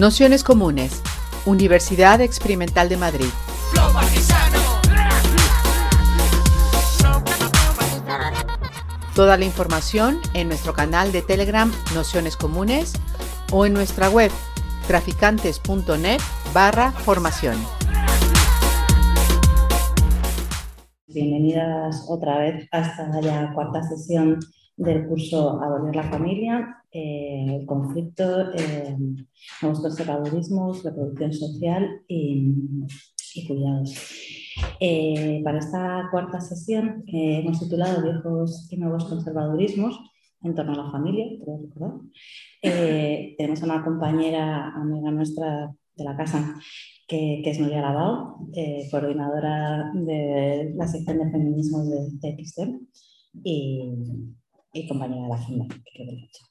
Nociones Comunes, Universidad Experimental de Madrid. Toda la información en nuestro canal de Telegram Nociones Comunes o en nuestra web traficantes.net barra formación. Bienvenidas otra vez a esta ya cuarta sesión del curso Abolir la familia, eh, el conflicto, eh, nuevos conservadurismos, reproducción social y, cuidados. Eh, para esta cuarta sesión hemos titulado Viejos y nuevos conservadurismos en torno a la familia, creo recordar. tenemos a una compañera, amiga nuestra de la casa, que, es Nuria Lavao, coordinadora de la sección de feminismo de, de y compañera de agenda, que mucho.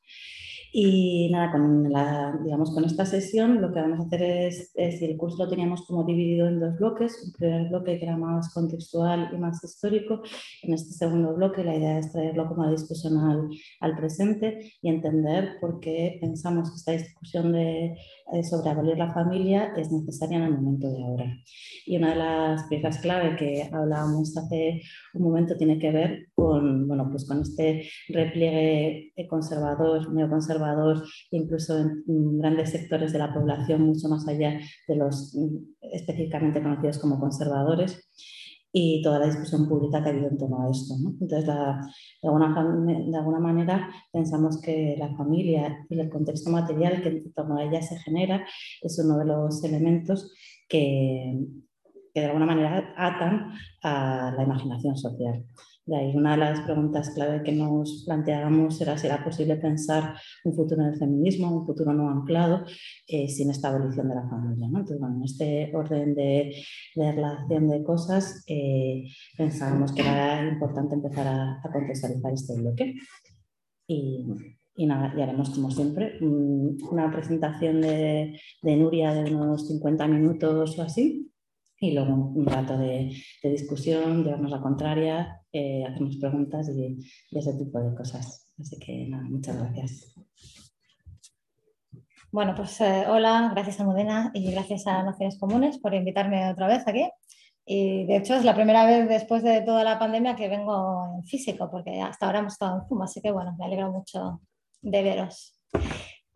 Y nada, con, la, digamos, con esta sesión lo que vamos a hacer es, es, el curso lo teníamos como dividido en dos bloques, un primer bloque que era más contextual y más histórico, en este segundo bloque la idea es traerlo como a discusión al, al presente y entender por qué pensamos que esta discusión de, eh, sobre abolir la familia es necesaria en el momento de ahora. Y una de las piezas clave que hablábamos hace un momento tiene que ver con, bueno, pues con este repliegue conservador, neoconservador, incluso en, grandes sectores de la población, mucho más allá de los mm, específicamente conocidos como conservadores y toda la discusión pública que ha habido en torno a esto. Entonces, de, alguna, de, alguna, manera, pensamos que la familia y el contexto material que en torno a ella se genera es uno de los elementos que, que de alguna manera atan a la imaginación social. De ahí una de las preguntas clave que nos planteábamos era si era posible pensar un futuro en el feminismo, un futuro no anclado, eh, sin esta abolición de la familia. Entonces, bueno, en este orden de, relación de cosas, eh, pensábamos que era importante empezar a, contextualizar este bloque. Y, y nada, y haremos como siempre una presentación de, de Nuria de unos 50 minutos o así, y luego un rato de, discusión, llevarnos la contraria, eh, hacernos preguntas y, ese tipo de cosas. Así que nada, muchas gracias. Bueno, pues eh, hola, gracias a Modena y gracias a Naciones Comunes por invitarme otra vez aquí. Y de hecho es la primera vez después de toda la pandemia que vengo en físico, porque hasta ahora hemos estado en Zoom, así que bueno, me alegro mucho de veros.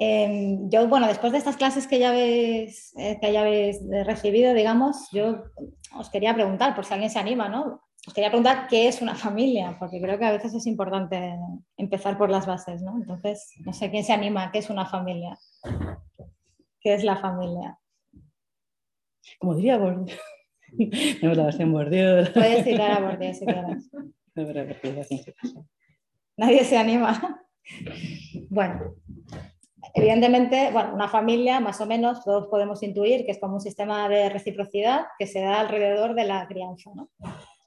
Em, yo, bueno, después de estas clases que ya habéis, eh, que ya habéis recibido, digamos, yo os quería preguntar, por si alguien se anima, ¿no? Os quería preguntar qué es una familia, porque creo que a veces es importante empezar por las bases, ¿no? Entonces, no sé quién se anima, ¿qué es una familia? ¿Qué es la familia? Como diría Bourdieu. Tenemos la versión Bourdieu. Puedes citar a Bourdieu si quieres. Nadie se anima. Bueno, Evidentemente, bueno, una familia, más o menos, todos podemos intuir que es como un sistema de reciprocidad que se da alrededor de la crianza. ¿no?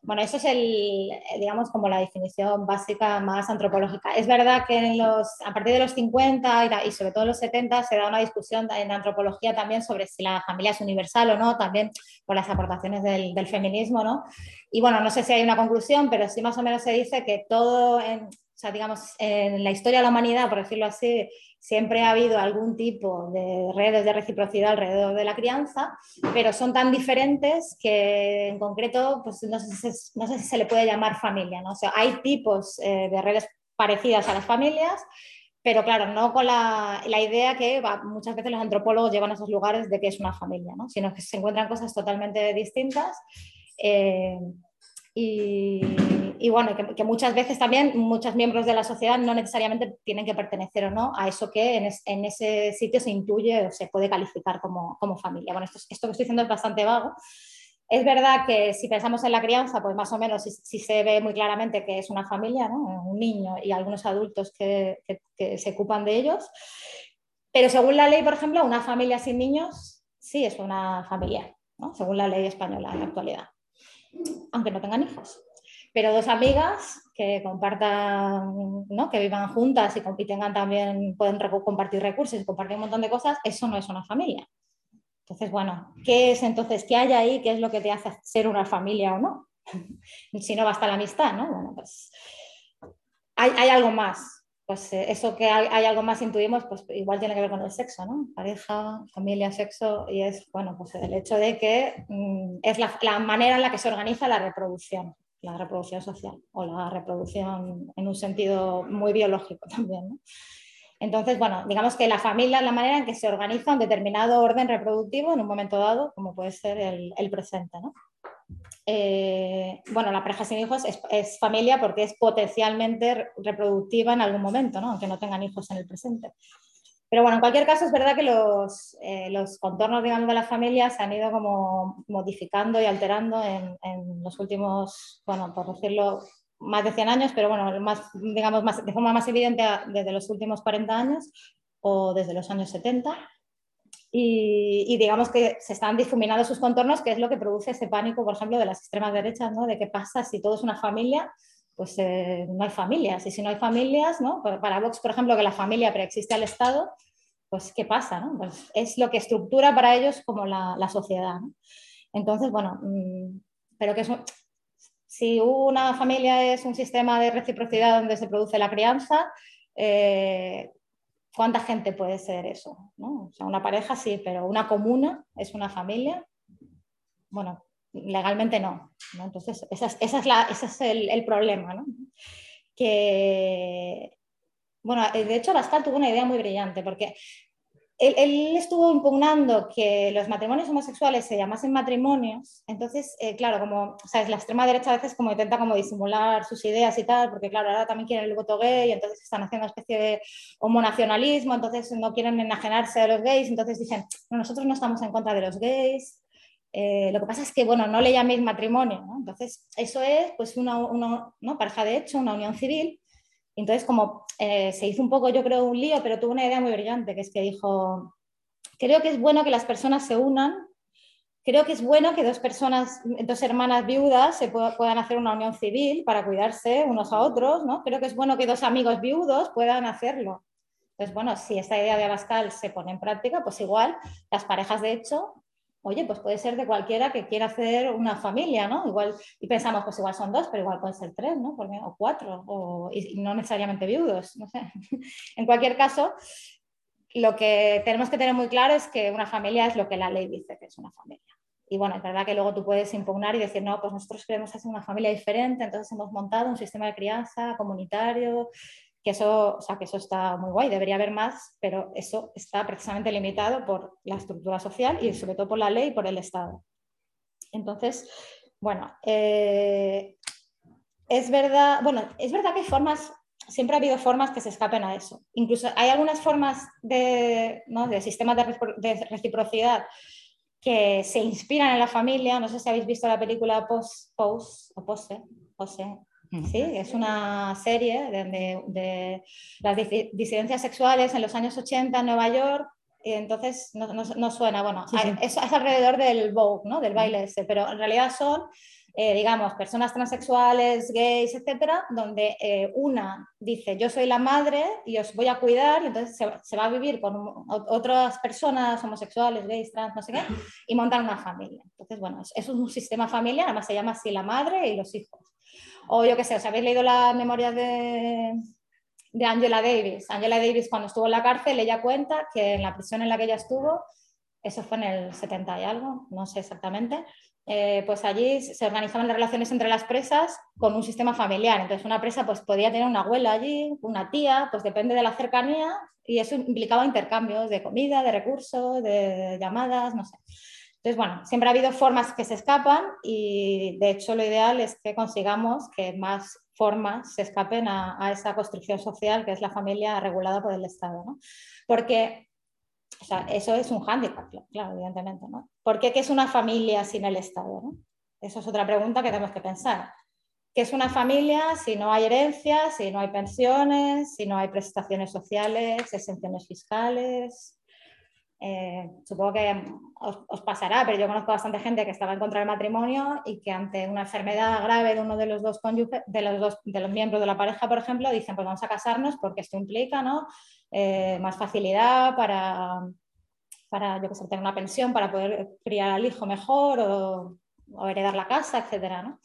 Bueno, eso es el, digamos, como la definición básica más antropológica. Es verdad que en los, a partir de los 50 y, sobre todo los 70 se da una discusión en antropología también sobre si la familia es universal o no, también por las aportaciones del, del feminismo, ¿no? Y bueno, no sé si hay una conclusión, pero sí más o menos se dice que todo, en, o sea, digamos, en la historia de la humanidad, por decirlo así, siempre ha habido algún tipo de redes de reciprocidad alrededor de la crianza, pero son tan diferentes que en concreto pues no, sé si, se le puede llamar familia. ¿no? O hay tipos eh, de redes parecidas a las familias, pero claro, no con la, idea que muchas veces los antropólogos llevan a esos lugares de que es una familia, ¿no? sino que se encuentran cosas totalmente distintas. Eh, y, bueno, que, muchas veces también muchos miembros de la sociedad no necesariamente tienen que pertenecer o no a eso que en, ese sitio se intuye o se puede calificar como, familia. Bueno, esto, esto, que estoy diciendo es bastante vago. Es verdad que si pensamos en la crianza, pues más o menos sí, se ve muy claramente que es una familia, ¿no? un niño y algunos adultos que, que, se ocupan de ellos. Pero según la ley, por ejemplo, una familia sin niños sí es una familia, ¿no? según la ley española en la actualidad aunque no tengan hijos. Pero dos amigas que compartan, ¿no? que vivan juntas y, tengan también, pueden compartir recursos compartir un montón de cosas, eso no es una familia. Entonces, bueno, ¿qué es entonces? ¿Qué hay ahí? ¿Qué es lo que te hace ser una familia o no? si no basta la amistad, ¿no? Bueno, pues hay algo más. Pues eh, eso que hay, algo más intuimos, pues igual tiene que ver con el sexo, ¿no? Pareja, familia, sexo, y es, bueno, pues el hecho de que mm, es la, manera en la que se organiza la reproducción, la reproducción social, o la reproducción en un sentido muy biológico también, ¿no? Entonces, bueno, digamos que la familia es la manera en que se organiza un determinado orden reproductivo en un momento dado, como puede ser el, el presente, ¿no? Eh, bueno, la pareja sin hijos es, familia porque es potencialmente reproductiva en algún momento, ¿no? aunque no tengan hijos en el presente. Pero bueno, en cualquier caso es verdad que los, eh, los contornos digamos, de la familia se han ido como modificando y alterando en, los últimos, bueno, por decirlo, más de 100 años, pero bueno, más, digamos, más, de forma más evidente desde los últimos 40 años o desde los años 70 y, digamos que se están difuminando sus contornos, que es lo que produce ese pánico, por ejemplo, de las extremas derechas, ¿no? de qué pasa si todo es una familia, pues eh, no hay familias. Y si no hay familias, ¿no? para Vox, por ejemplo, que la familia preexiste al Estado, pues ¿qué pasa? ¿no? Pues es lo que estructura para ellos como la, sociedad. Entonces, bueno, mmm, pero que eso, si una familia es un sistema de reciprocidad donde se produce la crianza, eh, ¿Cuánta gente puede ser eso? ¿no? O sea, una pareja sí, pero una comuna es una familia. Bueno, legalmente no. Entonces, esa es, la, ese es el, el problema. ¿no? Que, bueno, de hecho, Pascal tuvo una idea muy brillante, porque él, estuvo impugnando que los matrimonios homosexuales se llamasen matrimonios, entonces, eh, claro, como, sea, la extrema derecha a veces como intenta como disimular sus ideas y tal, porque claro, ahora también quieren el voto gay, entonces están haciendo una especie de homonacionalismo, entonces no quieren enajenarse de los gays, entonces dicen, nosotros no estamos en contra de los gays, eh, lo que pasa es que, bueno, no le llaméis matrimonio, ¿no? Entonces, eso es, pues, una, una ¿no? pareja de hecho, una unión civil, entonces, como eh, se hizo un poco, yo creo, un lío, pero tuvo una idea muy brillante, que es que dijo, creo que es bueno que las personas se unan, creo que es bueno que dos personas, dos hermanas viudas se puedan hacer una unión civil para cuidarse unos a otros, ¿no? Creo que es bueno que dos amigos viudos puedan hacerlo. Entonces, bueno, si esta idea de Abascal se pone en práctica, pues igual las parejas de hecho oye, pues puede ser de cualquiera que quiera hacer una familia, ¿no? Igual, y pensamos, pues igual son dos, pero igual pueden ser tres, ¿no? O cuatro, o, y no necesariamente viudos, no sé. en cualquier caso, lo que tenemos que tener muy claro es que una familia es lo que la ley dice que es una familia. Y bueno, es verdad que luego tú puedes impugnar y decir, no, pues nosotros queremos hacer una familia diferente, entonces hemos montado un sistema de crianza comunitario, que eso, o sea, que eso está muy guay, debería haber más, pero eso está precisamente limitado por la estructura social y sobre todo por la ley y por el Estado. Entonces, bueno, eh, es verdad, bueno, es verdad que hay formas, siempre ha habido formas que se escapen a eso. Incluso hay algunas formas de, ¿no? de sistemas de, reciprocidad que se inspiran en la familia. No sé si habéis visto la película Post, Post o Pose, Pose ¿sí? Es una serie de, las disidencias sexuales en los años 80 en Nueva York. Y entonces no, suena, bueno, Es, alrededor del Vogue, ¿no? del baile ese, pero en realidad son, eh, digamos, personas transexuales, gays, etcétera, donde eh, una dice, yo soy la madre y os voy a cuidar, y entonces se, va a vivir con otras personas homosexuales, gays, trans, no sé qué, y montan una familia. Entonces, bueno, es, es un sistema familiar, además se llama así la madre y los hijos. O yo qué sé, ¿os habéis leído las memorias de, de Angela Davis? Angela Davis cuando estuvo en la cárcel, ella cuenta que en la prisión en la que ella estuvo, eso fue en el 70 y algo, no sé exactamente, eh, pues allí se organizaban las relaciones entre las presas con un sistema familiar. Entonces una presa pues podía tener una abuela allí, una tía, pues depende de la cercanía y eso implicaba intercambios de comida, de recursos, de llamadas, no sé. Entonces, bueno, siempre ha habido formas que se escapan y de hecho lo ideal es que consigamos que más formas se escapen a, esa construcción social que es la familia regulada por el Estado. ¿no? Porque eso es un hándicap, claro, evidentemente. ¿no? ¿Por qué, qué es una familia sin el Estado? ¿no? Eso es otra pregunta que tenemos que pensar. ¿Qué es una familia si no hay herencias, si no hay pensiones, si no hay prestaciones sociales, exenciones fiscales, eh, supongo que os, pasará, pero yo conozco bastante gente que estaba en contra del matrimonio y que ante una enfermedad grave de uno de los dos de los dos de los miembros de la pareja, por ejemplo, dicen pues vamos a casarnos porque esto implica ¿no? Eh, más facilidad para, para yo que tener una pensión, para poder criar al hijo mejor o, o heredar la casa, etcétera, ¿no?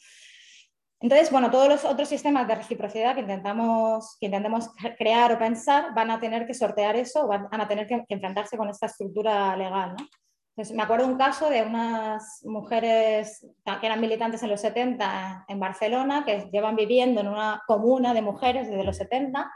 Entonces, bueno, todos los otros sistemas de reciprocidad que intentamos, que intentemos crear o pensar van a tener que sortear eso, van a tener que, enfrentarse con esta estructura legal. ¿no? Entonces, me acuerdo un caso de unas mujeres que eran militantes en los 70 en Barcelona, que llevan viviendo en una comuna de mujeres desde los 70.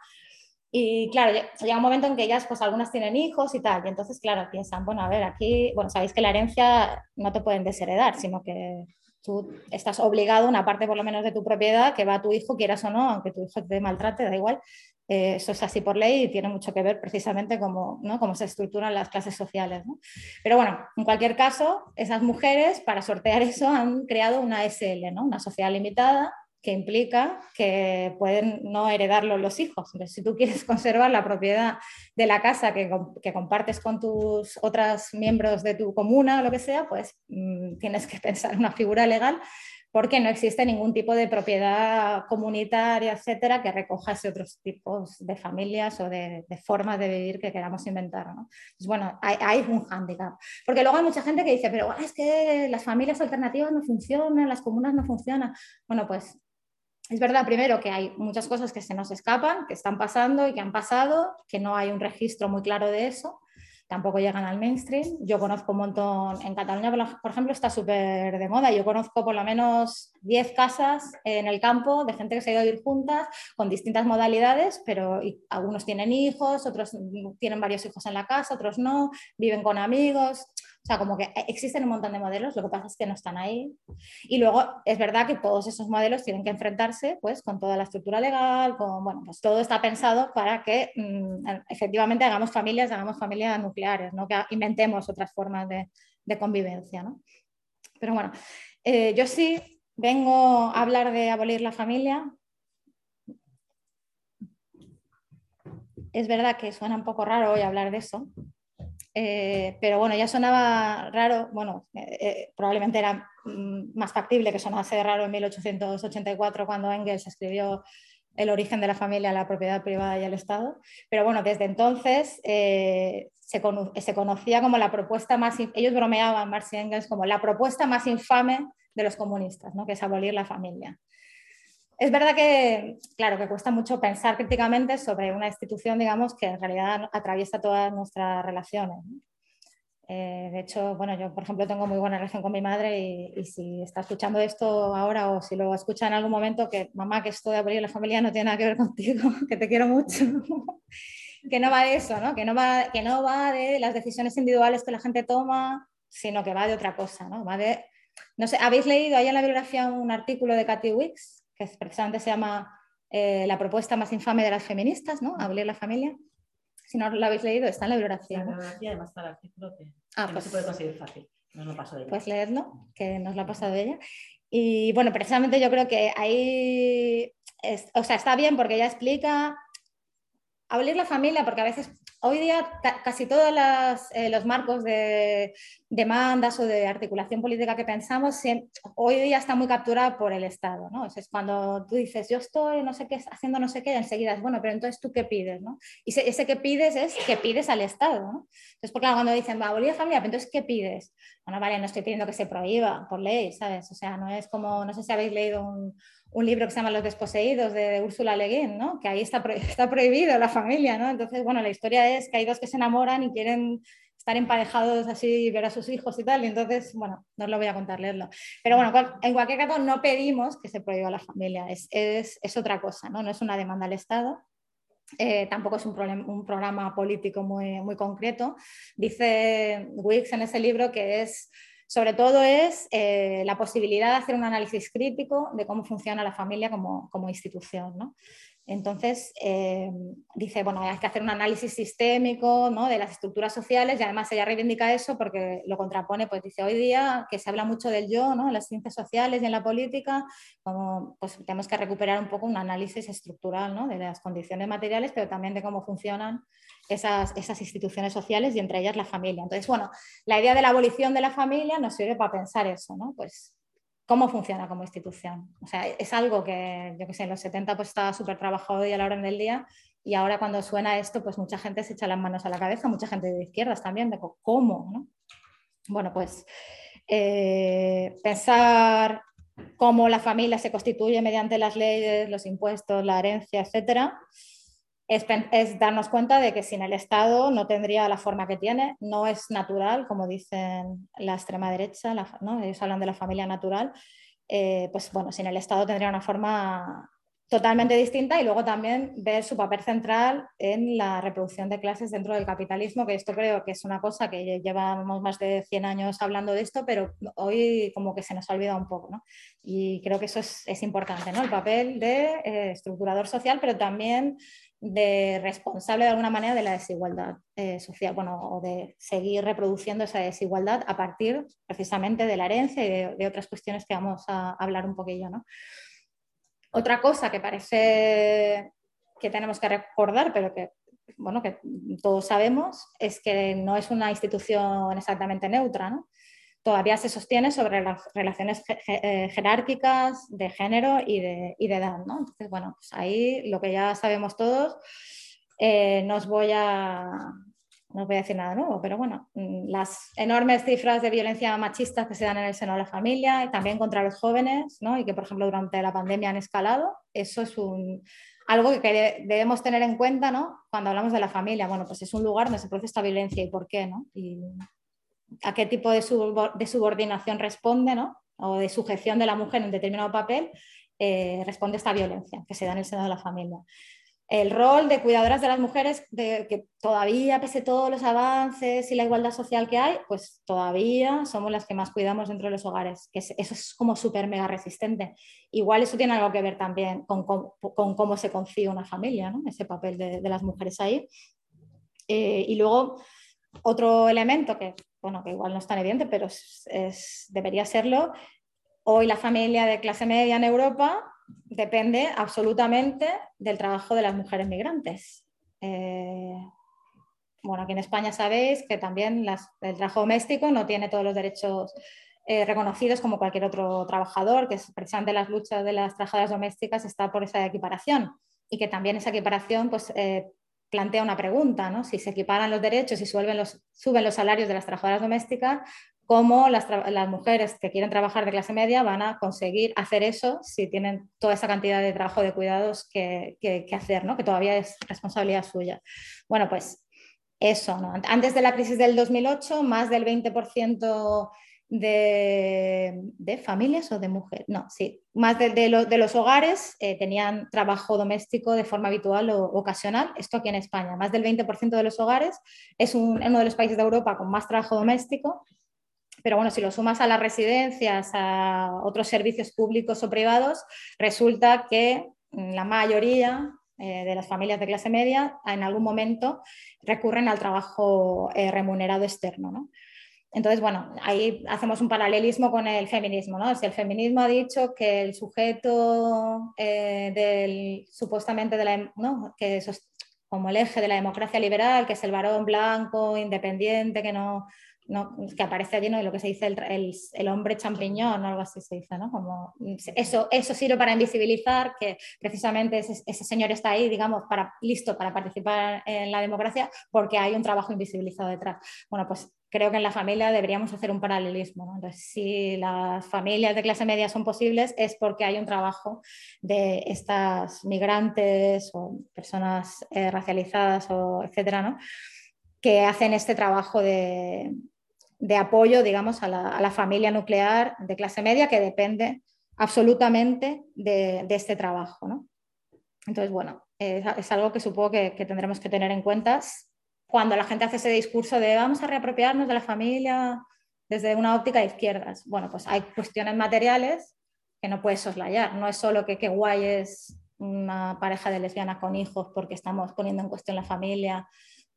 Y claro, llega un momento en que ellas, pues algunas tienen hijos y tal, y entonces, claro, piensan, bueno, a ver, aquí, bueno, sabéis que la herencia no te pueden desheredar, sino que tú estás obligado, una parte por lo menos de tu propiedad, que va a tu hijo, quieras o no, aunque tu hijo te maltrate, da igual. Eh, eso es así por ley y tiene mucho que ver precisamente cómo, ¿no? cómo se estructuran las clases sociales. Pero bueno, en cualquier caso, esas mujeres, para sortear eso, han creado una SL, ¿no? una sociedad limitada, que implica que pueden no heredarlo los hijos. si tú quieres conservar la propiedad de la casa que, compartes con tus otros miembros de tu comuna o lo que sea, pues mm, tienes que pensar una figura legal porque no existe ningún tipo de propiedad comunitaria, etcétera, que recoja otros tipos de familias o de, formas de vivir que queramos inventar. ¿no? Pues bueno, hay, hay, un hándicap. Porque luego hay mucha gente que dice, pero es que las familias alternativas no funcionan, las comunas no funcionan. Bueno, pues es verdad, primero, que hay muchas cosas que se nos escapan, que están pasando y que han pasado, que no hay un registro muy claro de eso, tampoco llegan al mainstream. Yo conozco un montón, en Cataluña, por ejemplo, está súper de moda. Yo conozco por lo menos 10 casas en el campo de gente que se ha ido a vivir juntas con distintas modalidades, pero algunos tienen hijos, otros tienen varios hijos en la casa, otros no, viven con amigos. O sea, como que existen un montón de modelos, lo que pasa es que no están ahí. Y luego es verdad que todos esos modelos tienen que enfrentarse pues, con toda la estructura legal, con, bueno, pues todo está pensado para que mm, efectivamente hagamos familias, hagamos familias nucleares, ¿no? que inventemos otras formas de, convivencia. ¿no? Pero bueno, eh, yo sí vengo a hablar de abolir la familia. Es verdad que suena un poco raro hoy hablar de eso, eh, pero bueno, ya sonaba raro, bueno, eh, eh, probablemente era mm, más factible que sonase raro en 1884 cuando Engels escribió El origen de la familia, la propiedad privada y el Estado, pero bueno, desde entonces se, se, conocía como la propuesta más, ellos bromeaban, Marx y Engels, como la propuesta más infame de los comunistas, ¿no? que es abolir la familia. Es verdad que, claro, que cuesta mucho pensar críticamente sobre una institución, digamos, que en realidad atraviesa todas nuestras relaciones. Eh, de hecho, bueno, yo, por ejemplo, tengo muy buena relación con mi madre y, si está escuchando esto ahora o si lo escucha en algún momento, que mamá, que esto de abrir la familia no tiene nada que ver contigo, que te quiero mucho, que no va de eso, ¿no? Que, no va, que no va de las decisiones individuales que la gente toma, sino que va de otra cosa, ¿no? De, no sé, ¿habéis leído ahí en la bibliografía un artículo de Cathy Wicks? Que precisamente se llama eh, La propuesta más infame de las feministas, ¿no? Abolir la familia. Si no lo habéis leído, está en la bibliografía. En la bibliografía además está el artículo que, ah, pues, no se puede conseguir fácil. Nos lo paso de ella. Pues leedlo, que nos lo ha pasado ella. Y bueno, precisamente yo creo que ahí, o sea, está bien porque ella explica abolir la familia, porque a veces Hoy día casi todos eh, los marcos de demandas o de articulación política que pensamos, hoy día está muy capturado por el Estado. ¿no? es cuando tú dices, yo estoy no sé qué, haciendo no sé qué, enseguida es, bueno, pero entonces tú qué pides. ¿no? Y ese, que pides es que pides al Estado. ¿no? Entonces, porque cuando dicen, va, la familia, pero entonces ¿qué pides? Bueno, vale, no estoy pidiendo que se prohíba por ley, ¿sabes? O sea, no es como, no sé si habéis leído un, un libro que se llama Los desposeídos de Úrsula Le Guin, ¿no? que ahí está, está prohibido la familia. ¿no? Entonces, bueno, la historia es que hay dos que se enamoran y quieren estar emparejados así y ver a sus hijos y tal, y entonces, bueno, no os lo voy a contar, leerlo. Pero bueno, en cualquier caso no pedimos que se prohíba la familia, es, es, es otra cosa, ¿no? no es una demanda al Estado. Eh, tampoco es un, un, programa político muy, muy concreto. Dice Wicks en ese libro que es sobre todo es eh, la posibilidad de hacer un análisis crítico de cómo funciona la familia como, como institución. ¿no? Entonces, eh, dice, bueno, hay que hacer un análisis sistémico ¿no? de las estructuras sociales y además ella reivindica eso porque lo contrapone, pues dice, hoy día que se habla mucho del yo ¿no? en las ciencias sociales y en la política, como, pues tenemos que recuperar un poco un análisis estructural ¿no? de las condiciones materiales, pero también de cómo funcionan esas, esas instituciones sociales y entre ellas la familia. Entonces, bueno, la idea de la abolición de la familia nos sirve para pensar eso, ¿no? Pues cómo funciona como institución. O sea, es algo que, yo que sé, en los 70 pues estaba súper trabajado y a la hora del día y ahora cuando suena esto, pues mucha gente se echa las manos a la cabeza, mucha gente de izquierdas también, de cómo, ¿no? Bueno, pues eh, pensar cómo la familia se constituye mediante las leyes, los impuestos, la herencia, etcétera, es, darnos cuenta de que sin el Estado no tendría la forma que tiene, no es natural, como dicen la extrema derecha, ellos hablan de la familia natural, eh, pues bueno, sin el Estado tendría una forma totalmente distinta y luego también ver su papel central en la reproducción de clases dentro del capitalismo, que esto creo que es una cosa que llevamos más de 100 años hablando de esto, pero hoy como que se nos ha olvidado un poco, ¿no? Y creo que eso es, importante, ¿no? El papel de eh, estructurador social, pero también de responsable de alguna manera de la desigualdad eh, social, bueno, o de seguir reproduciendo esa desigualdad a partir precisamente de la herencia y de, otras cuestiones que vamos a hablar un poquillo, ¿no? Otra cosa que parece que tenemos que recordar, pero que, bueno, que todos sabemos, es que no es una institución exactamente neutra. Todavía se sostiene sobre las relaciones eh, jerárquicas de género y de, edad. Entonces, bueno, pues ahí lo que ya sabemos todos, eh, no os voy a, no voy a decir nada nuevo, pero bueno, mm, las enormes cifras de violencia machista que se dan en el seno de la familia y también contra los jóvenes, ¿no? y que por ejemplo durante la pandemia han escalado, eso es un, algo que debemos tener en cuenta ¿no? cuando hablamos de la familia. Bueno, pues es un lugar donde se produce esta violencia y por qué, ¿no? A qué tipo de, subordinación responde, ¿no? o de sujeción de la mujer en un determinado papel, eh, responde esta violencia que se da en el seno de la familia el rol de cuidadoras de las mujeres, que todavía, pese a todos los avances y la igualdad social que hay, pues todavía somos las que más cuidamos dentro de los hogares, que eso es como súper mega resistente. Igual eso tiene algo que ver también con, cómo se concibe una familia, ¿no? ese papel de, las mujeres ahí. Eh, y luego, otro elemento que, bueno, que igual no es tan evidente, pero debería serlo, hoy la familia de clase media en Europa depende absolutamente del trabajo de las mujeres migrantes. Eh, bueno, aquí en España sabéis que también el trabajo doméstico no tiene todos los derechos eh, reconocidos como cualquier otro trabajador, que es precisamente las luchas de las trabajadoras domésticas está por esa equiparación y que también esa equiparación pues, eh, plantea una pregunta, ¿no? si se equiparan los derechos y suben los, suben los salarios de las trabajadoras domésticas, cómo las, mujeres que quieren trabajar de clase media van a conseguir hacer eso si tienen toda esa cantidad de trabajo de cuidados que, hacer, ¿no? que todavía es responsabilidad suya. Bueno, pues eso, ¿no? Antes de la crisis del 2008, más del 20% de, familias o de mujeres, no, sí, más de, los hogares eh, tenían trabajo doméstico de forma habitual o ocasional. Esto aquí en España, más del 20% de los hogares es uno de los países de Europa con más trabajo doméstico pero bueno, si lo sumas a las residencias, a otros servicios públicos o privados, resulta que la mayoría eh, de las familias de clase media en algún momento recurren al trabajo eh, remunerado externo. Entonces, bueno, ahí hacemos un paralelismo con el feminismo. ¿no? Si el feminismo ha dicho que el sujeto eh, del, supuestamente de la, ¿no? que es como el eje de la democracia liberal, que es el varón blanco, independiente, que no que aparece allí ¿no? lo que se dice el, hombre champiñón o algo así se dice, ¿no? Como eso, eso sirve para invisibilizar que precisamente ese, señor está ahí, digamos, para, listo para participar en la democracia porque hay un trabajo invisibilizado detrás. Bueno, pues creo que en la familia deberíamos hacer un paralelismo. Entonces, si las familias de clase media son posibles es porque hay un trabajo de estas migrantes o personas eh, racializadas o etcétera, ¿no? que hacen este trabajo de, de apoyo, digamos, a la, familia nuclear de clase media que depende absolutamente de, este trabajo. ¿no? Entonces, bueno, es, algo que supongo que, tendremos que tener en cuenta cuando la gente hace ese discurso de vamos a reapropiarnos de la familia desde una óptica de izquierdas. Bueno, pues hay cuestiones materiales que no puedes soslayar. No es solo que qué guay es una pareja de lesbianas con hijos porque estamos poniendo en cuestión la familia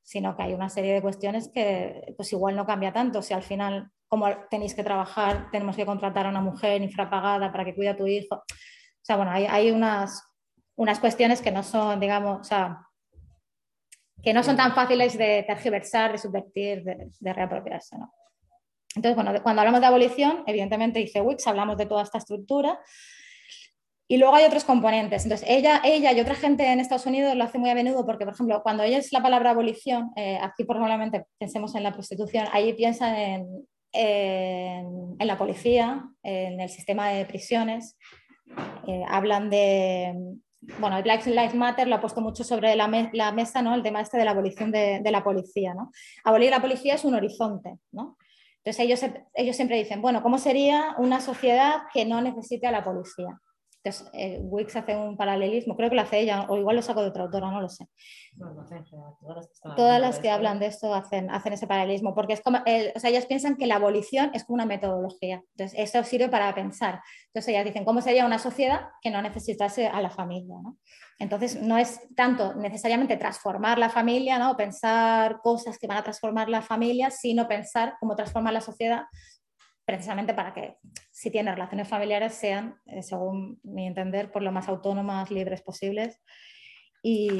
sino que hay una serie de cuestiones que pues igual no cambia tanto. Si al final, como tenéis que trabajar, tenemos que contratar a una mujer infrapagada para que cuide a tu hijo. O sea, bueno, hay, hay unas, unas cuestiones que no son, digamos, o sea, que no son tan fáciles de tergiversar, de subvertir, de, reapropiarse. ¿no? Entonces, bueno, cuando hablamos de abolición, evidentemente dice Wix, hablamos de toda esta estructura, y luego hay otros componentes. Entonces, ella, ella y otra gente en Estados Unidos lo hace muy a menudo porque, por ejemplo, cuando ella es la palabra abolición, eh, aquí probablemente pensemos en la prostitución, ahí piensan en en, la policía, en el sistema de prisiones. Eh, hablan de, bueno, Black Lives Matter lo ha puesto mucho sobre la, mesa, ¿no? El tema este de la abolición de, la policía, ¿no? Abolir la policía es un horizonte, ¿no? Entonces ellos, ellos siempre dicen, bueno, ¿cómo sería una sociedad que no necesite a la policía? Entonces, eh, Wix hace un paralelismo, creo que lo hace ella, o igual lo saco de otra autora, no lo sé. todas las que, hablan de esto hacen, hacen ese paralelismo, porque es como, o sea, ellas piensan que la abolición es como una metodología. Entonces, eso sirve para pensar. Entonces, ellas dicen, ¿cómo sería una sociedad que no necesitase a la familia? Entonces, no es tanto necesariamente transformar la familia, ¿no? pensar cosas que van a transformar la familia, sino pensar cómo transformar la sociedad precisamente para que si tienen relaciones familiares sean, eh, según mi entender, por lo más autónomas, libres posibles y,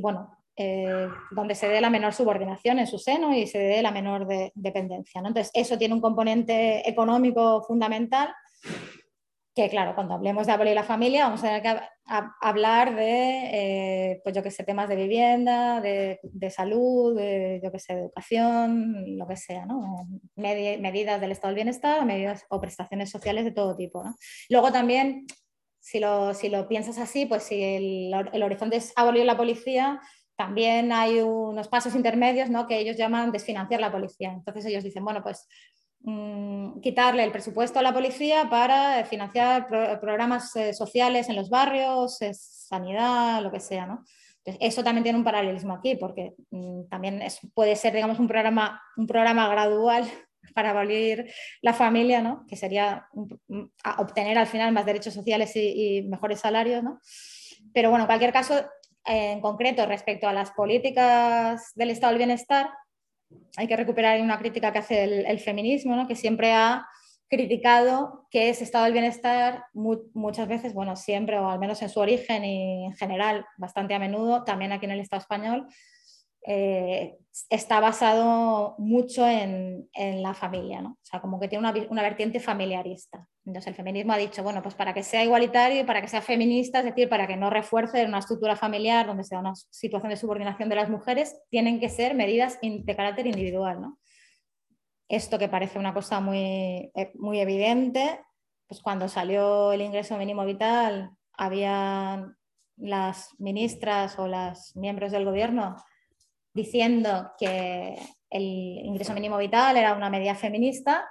bueno, eh, donde se dé la menor subordinación en su seno y se dé la menor dependencia. Entonces, eso tiene un componente económico fundamental que claro, cuando hablemos de abolir la familia vamos a tener que hablar de, eh, pues yo que sé, temas de vivienda, de, salud, de, yo que sé, de educación, lo que sea, ¿no? medidas del estado del bienestar medidas o prestaciones sociales de todo tipo, ¿no? Luego también, si lo, si lo piensas así, pues si el, el, horizonte es abolir la policía, también hay unos pasos intermedios, ¿no? Que ellos llaman desfinanciar la policía. Entonces ellos dicen, bueno, pues Mm, quitarle el presupuesto a la policía para financiar programas eh, sociales en los barrios, sanidad, lo que sea, ¿no? eso también tiene un paralelismo aquí, porque mm, también puede ser, digamos, un programa, un programa gradual para abolir la familia, ¿no? que sería obtener al final más derechos sociales y, mejores salarios. ¿no? Pero bueno, en cualquier caso, en concreto, respecto a las políticas del estado del bienestar, hay que recuperar una crítica que hace el, feminismo, que siempre ha criticado que ese estado del bienestar muchas veces, bueno, siempre o al menos en su origen y en general, bastante a menudo, también aquí en el Estado español, eh, está basado mucho en, la familia, ¿no? O sea, como que tiene una, vertiente familiarista. Entonces el feminismo ha dicho, bueno, pues para que sea igualitario y para que sea feminista, es decir, para que no refuerce una estructura familiar donde sea una situación de subordinación de las mujeres, tienen que ser medidas de carácter individual, ¿no? Esto que parece una cosa muy, eh, muy evidente, pues cuando salió el ingreso mínimo vital, había las ministras o las miembros del gobierno diciendo que el ingreso mínimo vital era una medida feminista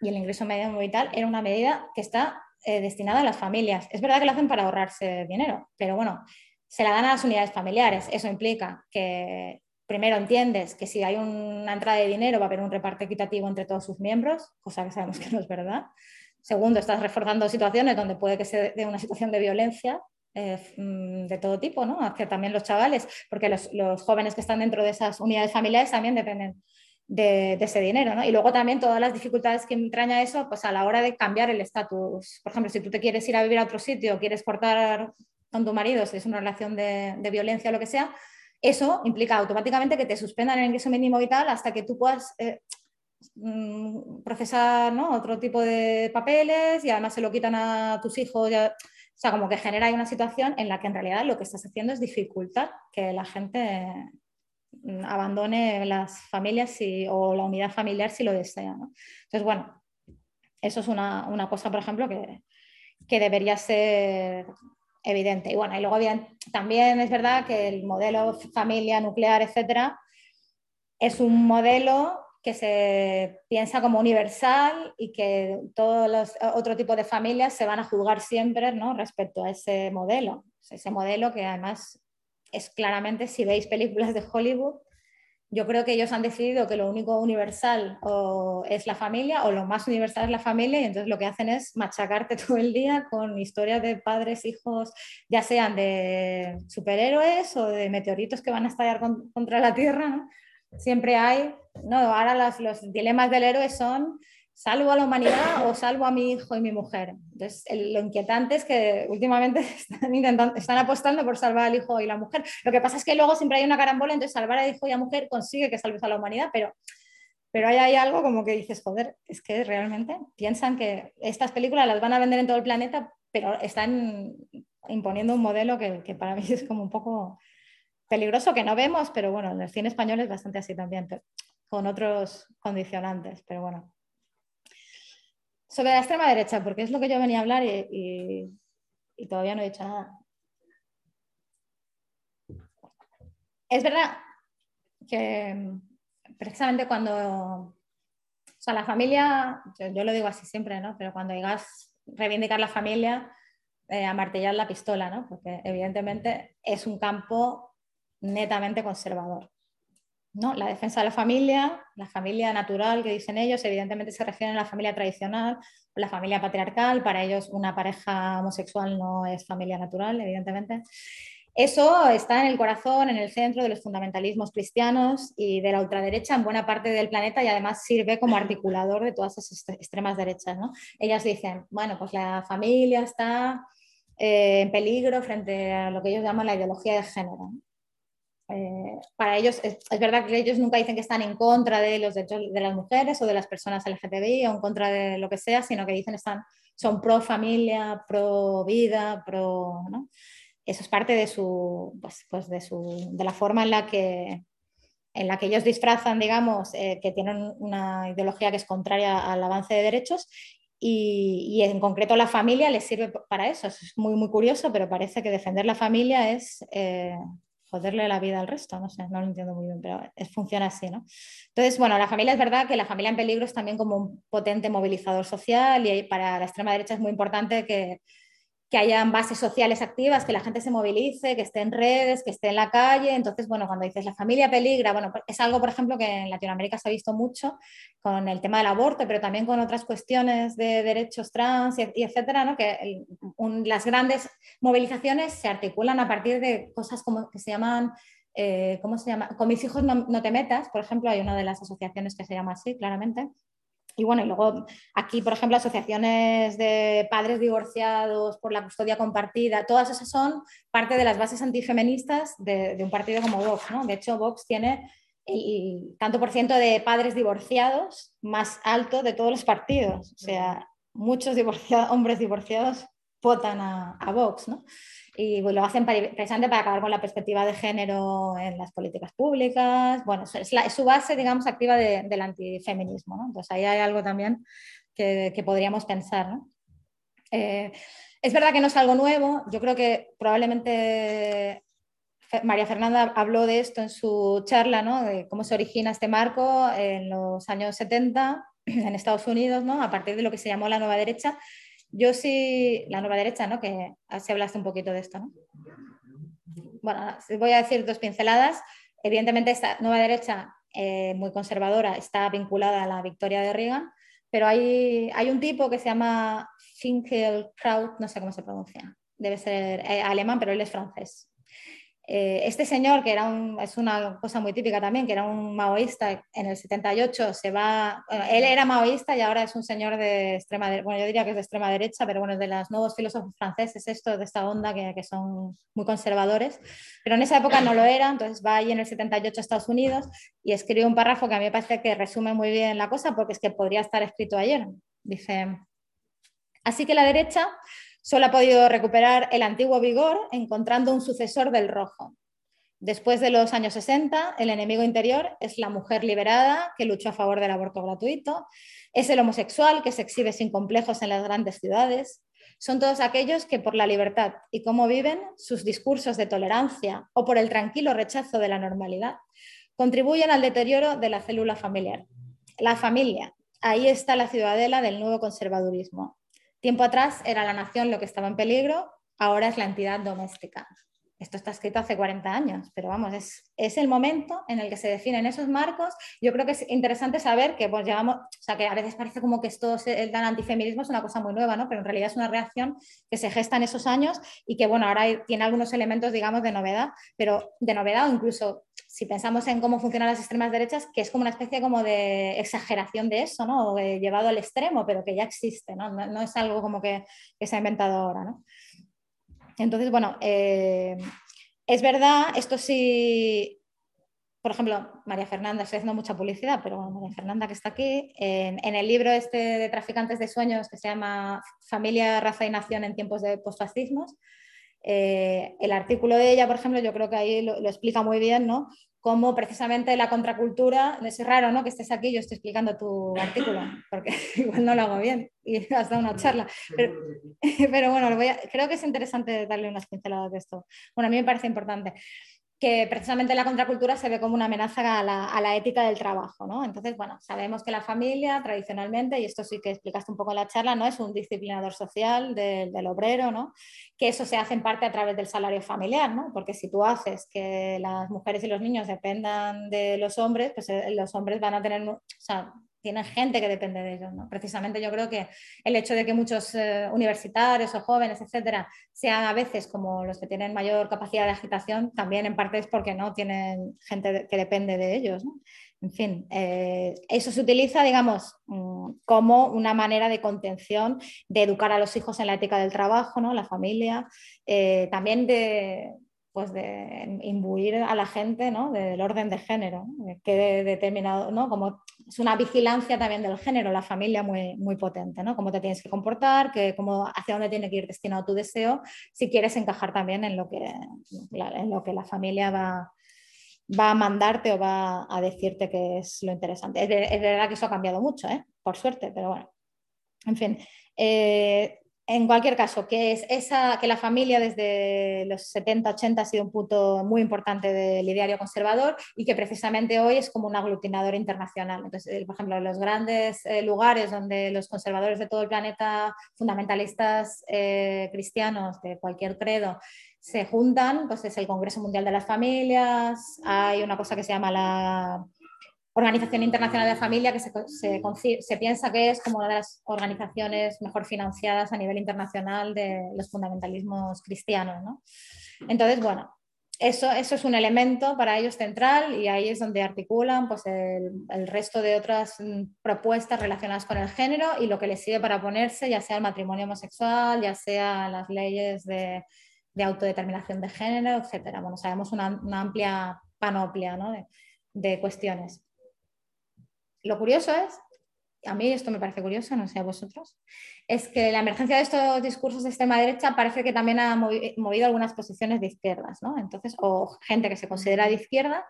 y el ingreso mínimo vital era una medida que está eh, destinada a las familias. Es verdad que lo hacen para ahorrarse dinero, pero bueno, se la dan a las unidades familiares. Eso implica que primero entiendes que si hay una entrada de dinero va a haber un reparto equitativo entre todos sus miembros, cosa que sabemos que no es verdad. Segundo, estás reforzando situaciones donde puede que sea de una situación de violencia eh, mm, de todo tipo, ¿no? Hacia también los chavales, porque los, jóvenes que están dentro de esas unidades familiares también dependen de, ese dinero, ¿no? Y luego también todas las dificultades que entraña eso, pues a la hora de cambiar el estatus. Por ejemplo, si tú te quieres ir a vivir a otro sitio, quieres cortar con tu marido, si es una relación de, violencia o lo que sea, eso implica automáticamente que te suspendan el ingreso mínimo vital hasta que tú puedas eh, mm, procesar ¿no? otro tipo de papeles y además se lo quitan a tus hijos. O sea, como que genera una situación en la que en realidad lo que estás haciendo es dificultar que la gente abandone las familias o la unidad familiar si lo desea. Entonces, bueno, eso es una, cosa, por ejemplo, que, debería ser evidente. Y bueno, y luego bien, también es verdad que el modelo familia nuclear, etcétera, es un modelo que se piensa como universal y que todos los otro tipo de familias se van a juzgar siempre ¿no? respecto a ese modelo. Ese modelo que además es claramente, si veis películas de Hollywood, yo creo que ellos han decidido que lo único universal o es la familia o lo más universal es la familia y entonces lo que hacen es machacarte todo el día con historias de padres, hijos, ya sean de superhéroes o de meteoritos que van a estallar contra la Tierra. Siempre hay no, ahora los, dilemas del héroe son salvo a la humanidad o salvo a mi hijo y mi mujer. Entonces, lo inquietante es que últimamente están, están apostando por salvar al hijo y la mujer. Lo que pasa es que luego siempre hay una carambola, entonces salvar al hijo y a la mujer consigue que salves a la humanidad, pero, pero hay, algo como que dices, joder, es que realmente piensan que estas películas las van a vender en todo el planeta, pero están imponiendo un modelo que, que para mí es como un poco peligroso, que no vemos, pero bueno, en el cine español es bastante así también. con otros condicionantes, pero bueno. Sobre la extrema derecha, porque es lo que yo venía a hablar y, todavía no he dicho nada. Es verdad que precisamente cuando, o sea, la familia, yo, lo digo así siempre, ¿no? Pero cuando digas reivindicar la familia, eh, a martillar la pistola, ¿no? Porque evidentemente es un campo netamente conservador. ¿No? La defensa de la familia, la familia natural que dicen ellos, evidentemente se refieren a la familia tradicional, la familia patriarcal, para ellos una pareja homosexual no es familia natural, evidentemente. Eso está en el corazón, en el centro de los fundamentalismos cristianos y de la ultraderecha en buena parte del planeta y además sirve como articulador de todas esas extremas derechas. ¿no? Ellas dicen, bueno, pues la familia está eh, en peligro frente a lo que ellos llaman la ideología de género. Eh, para ellos, es, verdad que ellos nunca dicen que están en contra de los derechos de las mujeres o de las personas LGTBI o en contra de lo que sea, sino que dicen están, son pro familia, pro vida, pro. ¿no? Eso es parte de, su, pues, pues de, su, de la forma en la que, en la que ellos disfrazan, digamos, eh, que tienen una ideología que es contraria al avance de derechos y, en concreto la familia les sirve para eso. Es muy, muy curioso, pero parece que defender la familia es eh, joderle la vida al resto. No sé, no lo entiendo muy bien, pero funciona así, ¿no? Entonces, bueno, la familia es verdad que la familia en peligro es también como un potente movilizador social y para la extrema derecha es muy importante que que hayan bases sociales activas, que la gente se movilice, que esté en redes, que esté en la calle. Entonces, bueno, cuando dices la familia peligra, bueno, pues es algo, por ejemplo, que en Latinoamérica se ha visto mucho con el tema del aborto, pero también con otras cuestiones de derechos trans y, etcétera, ¿no? que las grandes movilizaciones se articulan a partir de cosas como que se llaman eh, ¿cómo se llama? Con mis hijos no, no, te metas, por ejemplo, hay una de las asociaciones que se llama así, claramente, y bueno, y luego aquí, por ejemplo, asociaciones de padres divorciados por la custodia compartida, todas esas son parte de las bases antifeministas de, un partido como Vox. ¿no? De hecho, Vox tiene el tanto por ciento de padres divorciados más alto de todos los partidos. O sea, muchos hombres divorciados votan a, a Vox. ¿no? Y pues, lo hacen precisamente para acabar con la perspectiva de género en las políticas públicas. Bueno, es, su base, digamos, activa del antifeminismo. ¿no? Entonces ahí hay algo también que, que podríamos pensar. ¿no? Eh, es verdad que no es algo nuevo. Yo creo que probablemente María Fernanda habló de esto en su charla, ¿no? de cómo se origina este marco en los años 70 en Estados Unidos, ¿no? a partir de lo que se llamó la nueva derecha yo sí, la nueva derecha, ¿no? Que así hablaste un poquito de esto, ¿no? Bueno, voy a decir dos pinceladas. Evidentemente, esta nueva derecha eh, muy conservadora está vinculada a la victoria de Reagan, pero hay, hay un tipo que se llama Finkelkraut, no sé cómo se pronuncia, debe ser eh, alemán, pero él es francés. Eh, este señor, que era un, es una cosa muy típica también, que era un maoísta en el 78, se va, él era maoísta y ahora es un señor de extrema, bueno, yo diría que es de extrema derecha, pero bueno, de los nuevos filósofos franceses, esto, de esta onda que, que, son muy conservadores, pero en esa época no lo era, entonces va ahí en el 78 a Estados Unidos y escribe un párrafo que a mí me parece que resume muy bien la cosa, porque es que podría estar escrito ayer. Dice, así que la derecha Solo ha podido recuperar el antiguo vigor encontrando un sucesor del rojo. Después de los años 60, el enemigo interior es la mujer liberada que luchó a favor del aborto gratuito, es el homosexual que se exhibe sin complejos en las grandes ciudades, son todos aquellos que por la libertad y cómo viven sus discursos de tolerancia o por el tranquilo rechazo de la normalidad, contribuyen al deterioro de la célula familiar. La familia, ahí está la ciudadela del nuevo conservadurismo, Tiempo atrás era la nación lo que estaba en peligro, ahora es la entidad doméstica. Esto está escrito hace 40 años, pero vamos, es, es, el momento en el que se definen esos marcos. Yo creo que es interesante saber que pues llevamos, o sea, que a veces parece como que esto el antifeminismo es una cosa muy nueva, ¿no? Pero en realidad es una reacción que se gesta en esos años y que, bueno, ahora tiene algunos elementos, digamos, de novedad, pero de novedad o incluso si pensamos en cómo funcionan las extremas derechas, que es como una especie como de exageración de eso, ¿no? O llevado al extremo, pero que ya existe, ¿no? No, es algo como que, que, se ha inventado ahora, ¿no? Entonces, bueno, eh, es verdad, esto sí, por ejemplo, María Fernanda, estoy haciendo mucha publicidad, pero María Fernanda que está aquí, en, en, el libro este de Traficantes de Sueños que se llama Familia, Raza y Nación en tiempos de posfascismos, Eh, el artículo de ella, por ejemplo, yo creo que ahí lo, explica muy bien, ¿no? Cómo precisamente la contracultura, es raro, ¿no? Que estés aquí, yo estoy explicando tu artículo, porque igual no lo hago bien y has dado una charla. Pero, bueno, creo que es interesante darle unas pinceladas de esto. Bueno, a mí me parece importante que precisamente la contracultura se ve como una amenaza a la, ética del trabajo. ¿no? Entonces, bueno, sabemos que la familia tradicionalmente, y esto sí que explicaste un poco en la charla, ¿no? es un disciplinador social del, obrero, ¿no? que eso se hace en parte a través del salario familiar, ¿no? porque si tú haces que las mujeres y los niños dependan de los hombres, pues eh, los hombres van a tener, o sea, tienen gente que depende de ellos. ¿no? Precisamente yo creo que el hecho de que muchos eh, universitarios o jóvenes, etcétera, sean a veces como los que tienen mayor capacidad de agitación, también en parte es porque no tienen gente que depende de ellos. ¿no? En fin, eh, eso se utiliza, digamos, mm, como una manera de contención, de educar a los hijos en la ética del trabajo, ¿no? la familia, eh, también de pues de imbuir a la gente ¿no? del orden de género, que determinado, ¿no? como es una vigilancia también del género, la familia muy, muy potente, ¿no? cómo te tienes que comportar, que, cómo, hacia dónde tiene que ir destinado tu deseo, si quieres encajar también en lo que, en lo que la familia va, va a mandarte o va a decirte que es lo interesante. Es, verdad que eso ha cambiado mucho, ¿eh? por suerte, pero bueno. En fin, eh, en cualquier caso, que es esa que la familia desde los 70, 80 ha sido un punto muy importante del ideario conservador y que precisamente hoy es como un aglutinador internacional. Entonces, eh, por ejemplo, los grandes eh, lugares donde los conservadores de todo el planeta, fundamentalistas eh, cristianos de cualquier credo, se juntan, pues es el Congreso Mundial de las Familias, hay una cosa que se llama la Organización Internacional de Familia, que se, piensa que es como una de las organizaciones mejor financiadas a nivel internacional de los fundamentalismos cristianos. Entonces, bueno, eso, eso, es un elemento para ellos central y ahí es donde articulan pues, el, resto de otras mm, propuestas relacionadas con el género y lo que les sirve para ponerse, ya sea el matrimonio homosexual, ya sea las leyes de, autodeterminación de género, etc. Bueno, sabemos una, amplia panoplia de cuestiones. Lo curioso es, a mí esto me parece curioso, no sé a vosotros, es que la emergencia de estos discursos de extrema derecha parece que también ha movido algunas posiciones de izquierdas, ¿no? Entonces, o gente que se considera de izquierda,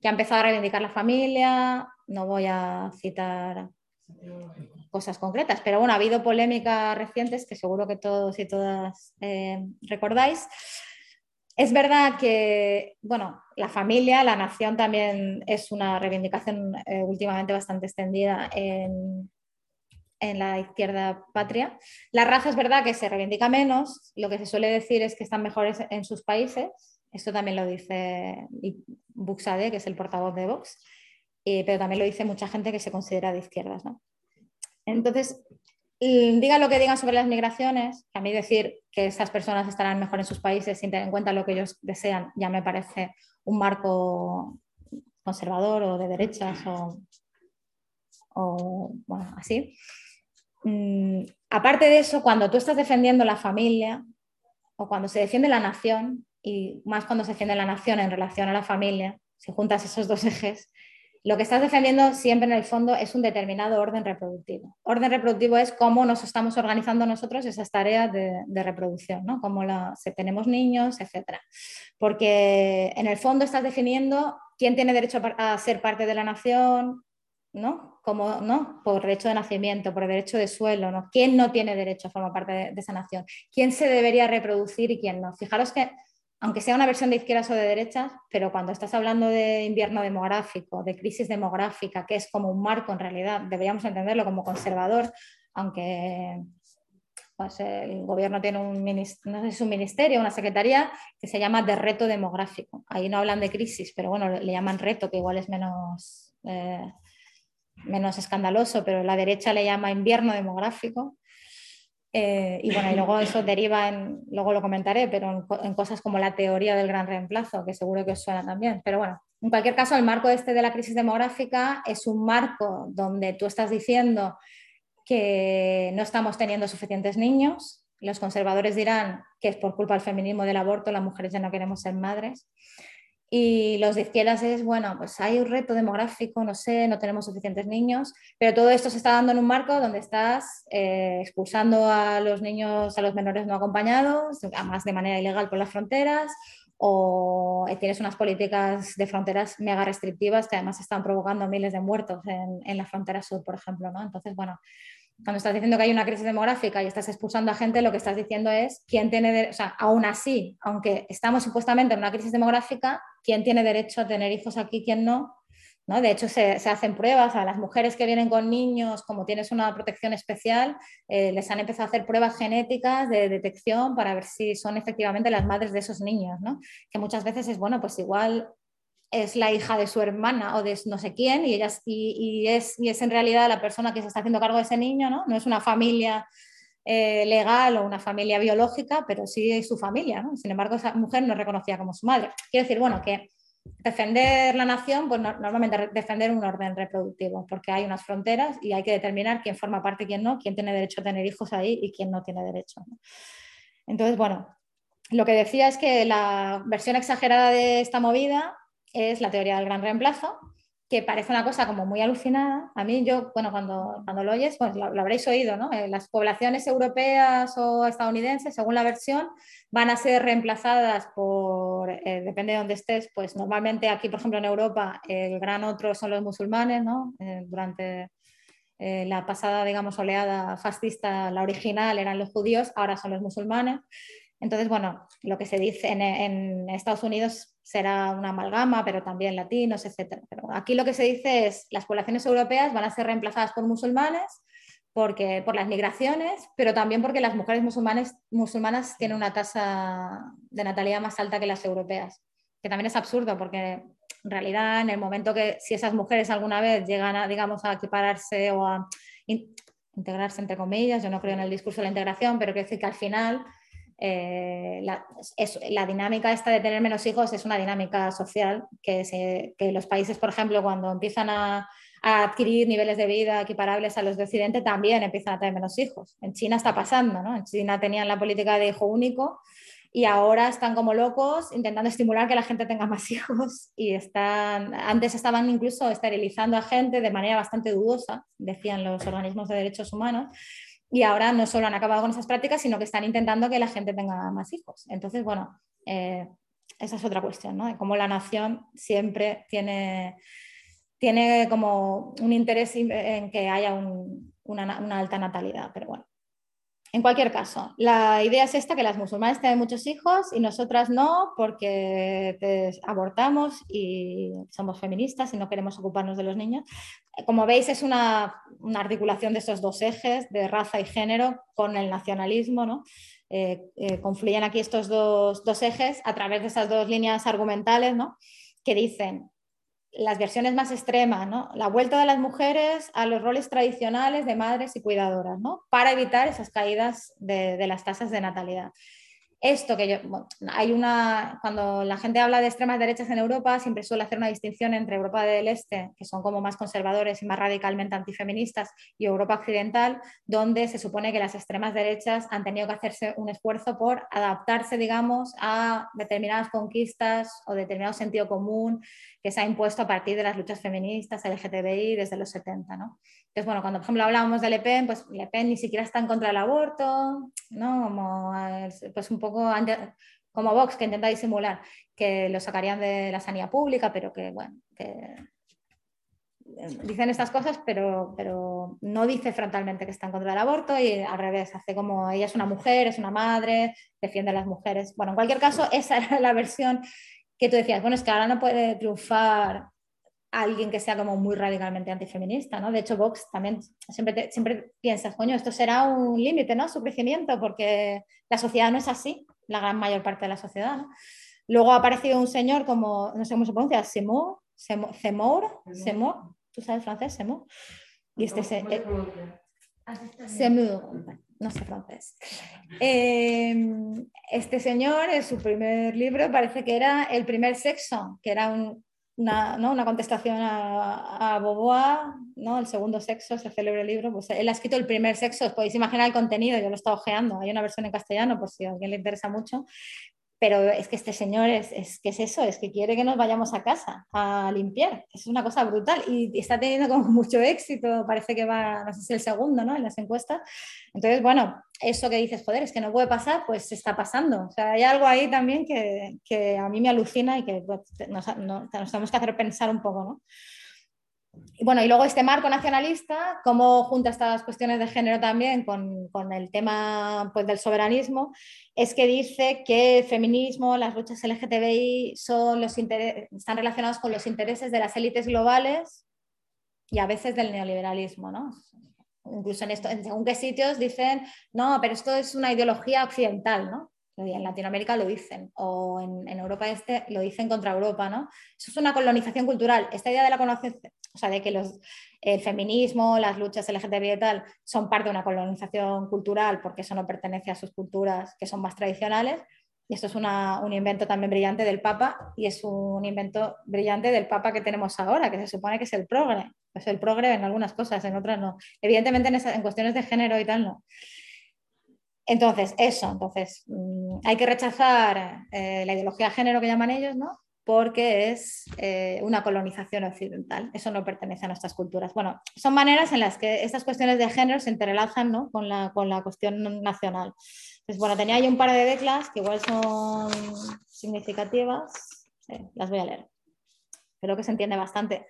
que ha empezado a reivindicar la familia, no voy a citar cosas concretas, pero bueno, ha habido polémicas recientes que seguro que todos y todas eh, recordáis, es verdad que, bueno, la familia, la nación también es una reivindicación eh, últimamente bastante extendida en, la izquierda patria. La raza es verdad que se reivindica menos, lo que se suele decir es que están mejores en sus países, esto también lo dice Buxade, que es el portavoz de Vox, eh, pero también lo dice mucha gente que se considera de izquierdas. ¿no? Entonces, digan lo que digan sobre las migraciones, a mí decir que esas personas estarán mejor en sus países sin tener en cuenta lo que ellos desean, ya me parece un marco conservador o de derechas o, bueno, así. Mm, aparte de eso, cuando tú estás defendiendo la familia o cuando se defiende la nación, y más cuando se defiende la nación en relación a la familia, si juntas esos dos ejes, lo que estás defendiendo siempre en el fondo es un determinado orden reproductivo. Orden reproductivo es cómo nos estamos organizando nosotros esas tareas de, reproducción, ¿no? Cómo la, si tenemos niños, etc. Porque en el fondo estás definiendo quién tiene derecho a ser parte de la nación, ¿no? Como, ¿no? Por derecho de nacimiento, por derecho de suelo, ¿no? ¿Quién no tiene derecho a formar parte de, de esa nación? ¿Quién se debería reproducir y quién no? Fijaros que aunque sea una versión de izquierdas o de derechas, pero cuando estás hablando de invierno demográfico, de crisis demográfica, que es como un marco en realidad, deberíamos entenderlo como conservador, aunque pues, el gobierno tiene un, no sé, un ministerio, una secretaría que se llama de reto demográfico. Ahí no hablan de crisis, pero bueno, le llaman reto, que igual es menos, eh, menos escandaloso, pero la derecha le llama invierno demográfico. Eh, y bueno, y luego eso deriva en, luego lo comentaré, pero en, cosas como la teoría del gran reemplazo, que seguro que os suena también. Pero bueno, en cualquier caso, el marco este de la crisis demográfica es un marco donde tú estás diciendo que no estamos teniendo suficientes niños. Los conservadores dirán que es por culpa del feminismo del aborto, las mujeres ya no queremos ser madres. Y los de izquierdas es, bueno, pues hay un reto demográfico, no sé, no tenemos suficientes niños, pero todo esto se está dando en un marco donde estás eh, expulsando a los niños, a los menores no acompañados, además de manera ilegal por las fronteras, o tienes unas políticas de fronteras mega restrictivas que además están provocando miles de muertos en, en la frontera sur, por ejemplo, ¿no? Entonces, bueno, cuando estás diciendo que hay una crisis demográfica y estás expulsando a gente, lo que estás diciendo es quién tiene, o sea, aún así, aunque estamos supuestamente en una crisis demográfica, quién tiene derecho a tener hijos aquí, quién no. ¿no? De hecho, se, hacen pruebas a las mujeres que vienen con niños, como tienes una protección especial, eh, les han empezado a hacer pruebas genéticas de detección para ver si son efectivamente las madres de esos niños, ¿no? que muchas veces es, bueno, pues igual es la hija de su hermana o de no sé quién y, ella, y, es, y es en realidad la persona que se está haciendo cargo de ese niño, ¿no? No es una familia eh, legal o una familia biológica, pero sí es su familia, ¿no? Sin embargo, esa mujer no es reconocida como su madre. Quiero decir, bueno, que defender la nación, pues normalmente defender un orden reproductivo, porque hay unas fronteras y hay que determinar quién forma parte quién no, quién tiene derecho a tener hijos ahí y quién no tiene derecho. Entonces, bueno, lo que decía es que la versión exagerada de esta movida es la teoría del gran reemplazo, que parece una cosa como muy alucinada. A mí yo, bueno, cuando, cuando lo oyes, pues lo, habréis oído, ¿no? Eh, las poblaciones europeas o estadounidenses, según la versión, van a ser reemplazadas por, eh, depende de dónde estés, pues normalmente aquí, por ejemplo, en Europa, el gran otro son los musulmanes, ¿no? Eh, durante la pasada, digamos, oleada fascista, la original eran los judíos, ahora son los musulmanes. Entonces, bueno, lo que se dice en, Estados Unidos será una amalgama, pero también latinos, etc. Pero aquí lo que se dice es las poblaciones europeas van a ser reemplazadas por musulmanes porque, por las migraciones, pero también porque las mujeres musulmanes, musulmanas tienen una tasa de natalidad más alta que las europeas, que también es absurdo porque en realidad en el momento que si esas mujeres alguna vez llegan a, digamos, a equipararse o a integrarse entre comillas, yo no creo en el discurso de la integración, pero quiero decir que al final eh, la, dinámica esta de tener menos hijos es una dinámica social que, que los países, por ejemplo, cuando empiezan a, a, adquirir niveles de vida equiparables a los de Occidente, también empiezan a tener menos hijos. En China está pasando, ¿no? En China tenían la política de hijo único y ahora están como locos intentando estimular que la gente tenga más hijos y están, antes estaban incluso esterilizando a gente de manera bastante dudosa, decían los organismos de derechos humanos, y ahora no solo han acabado con esas prácticas, sino que están intentando que la gente tenga más hijos. Entonces, bueno, eh, esa es otra cuestión, ¿no? De cómo la nación siempre tiene, tiene como un interés en que haya una, una alta natalidad, pero bueno. En cualquier caso, la idea es esta, que las musulmanas tienen muchos hijos y nosotras no, porque abortamos y somos feministas y no queremos ocuparnos de los niños. Como veis, es una, articulación de esos dos ejes, de raza y género, con el nacionalismo. ¿no? Eh, eh, confluyen aquí estos dos, dos, ejes a través de esas dos líneas argumentales ¿no? que dicen las versiones más extremas, ¿no? la vuelta de las mujeres a los roles tradicionales de madres y cuidadoras, ¿no? para evitar esas caídas de, de las tasas de natalidad esto que hay una, cuando la gente habla de extremas derechas en Europa, siempre suele hacer una distinción entre Europa del Este, que son como más conservadores y más radicalmente antifeministas, y Europa Occidental, donde se supone que las extremas derechas han tenido que hacerse un esfuerzo por adaptarse, digamos, a determinadas conquistas o determinado sentido común que se ha impuesto a partir de las luchas feministas, LGTBI, desde los 70, ¿no? Entonces, bueno, cuando por ejemplo hablábamos de Le Pen, pues Le Pen ni siquiera está en contra del aborto, ¿no? Como, pues un poco como Vox, que intenta disimular que lo sacarían de la sanidad pública, pero que, bueno, que eh, dicen estas cosas, pero, pero no dice frontalmente que está en contra del aborto y al revés, hace como ella es una mujer, es una madre, defiende a las mujeres. Bueno, en cualquier caso, esa era la versión que tú decías, bueno, es que ahora no puede triunfar alguien que sea como muy radicalmente antifeminista, ¿no? De hecho, Vox también siempre, siempre piensas, coño, esto será un límite, ¿no? Su crecimiento, porque la sociedad no es así, la gran mayor parte de la sociedad, ¿no? Luego ha aparecido un señor como, no sé cómo se pronuncia, Seymour, Seymour, Seymour, ¿tú sabes francés? Seymour. Y este se, eh, no sé francés. Em, este señor, en su primer libro, parece que era El primer sexo, que era un, una, ¿no? una contestación a, a, Beauvoir, ¿no? el segundo sexo, ese célebre libro, pues él ha escrito el primer sexo, os podéis imaginar el contenido, yo lo he estado ojeando, hay una versión en castellano por si a alguien le interesa mucho, pero es que este señor es, es que es eso, es que quiere que nos vayamos a casa a limpiar. Es una cosa brutal y está teniendo como mucho éxito, parece que va, no sé si el segundo, ¿no? En las encuestas. Entonces, bueno, eso que dices, joder, es que no puede pasar, pues está pasando. O sea, hay algo ahí también que, que a mí me alucina y que pues, nos, nos, tenemos que hacer pensar un poco, ¿no? Bueno, y luego este marco nacionalista, cómo junta estas cuestiones de género también con, con el tema pues, del soberanismo, es que dice que el feminismo, las luchas LGTBI son los están relacionados con los intereses de las élites globales y a veces del neoliberalismo, ¿no? Incluso en, esto, según qué sitios dicen, no, pero esto es una ideología occidental, ¿no? en Latinoamérica lo dicen, o en, en, Europa Este lo dicen contra Europa, ¿no? Eso es una colonización cultural. Esta idea de la o sea, de que el feminismo, las luchas LGTBI y tal, son parte de una colonización cultural porque eso no pertenece a sus culturas que son más tradicionales. Y esto es una, un invento también brillante del Papa y es un invento brillante del Papa que tenemos ahora, que se supone que es el progre. Es el progre en algunas cosas, en otras no. Evidentemente en, cuestiones de género y tal no. Entonces, eso, entonces, mmm, hay que rechazar eh, la ideología de género que llaman ellos, ¿no? Porque es eh, una colonización occidental, eso no pertenece a nuestras culturas. Bueno, son maneras en las que estas cuestiones de género se interrelazan ¿no? con, la, cuestión nacional. Entonces, bueno, tenía ahí un par de declas que igual son significativas, las voy a leer. Creo que se entiende bastante.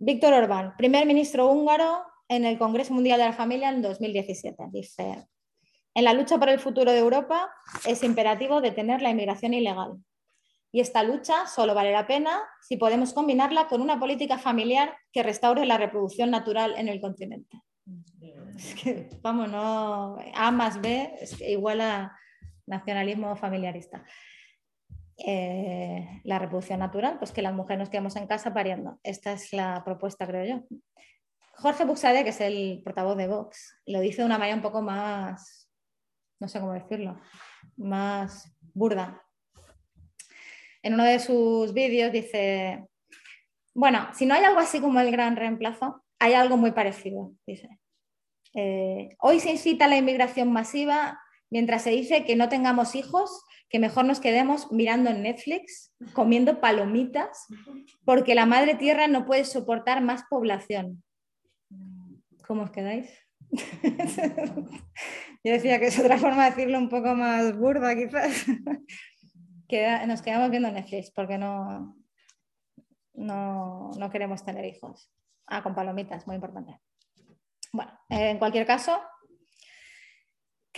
Víctor Orbán, primer ministro húngaro en el Congreso Mundial de la Familia en 2017, dice, en la lucha por el futuro de Europa es imperativo detener la inmigración ilegal. Y esta lucha solo vale la pena si podemos combinarla con una política familiar que restaure la reproducción natural en el continente. Es que, vamos, no, A más B es igual a nacionalismo familiarista. Eh, la reproducción natural, pues que las mujeres nos quedemos en casa pariendo. Esta es la propuesta, creo yo. Jorge Buxade, que es el portavoz de Vox, lo dice de una manera un poco más no sé cómo decirlo, más burda. En uno de sus vídeos dice, bueno, si no hay algo así como el gran reemplazo, hay algo muy parecido, dice. Eh, hoy se incita a la inmigración masiva mientras se dice que no tengamos hijos, que mejor nos quedemos mirando Netflix, comiendo palomitas, porque la madre tierra no puede soportar más población. ¿Cómo os quedáis? Yo decía que es otra forma de decirlo un poco más burda, quizás. Nos quedamos viendo Netflix porque no, no, no queremos tener hijos. Ah, con palomitas, muy importante. Bueno, en cualquier caso,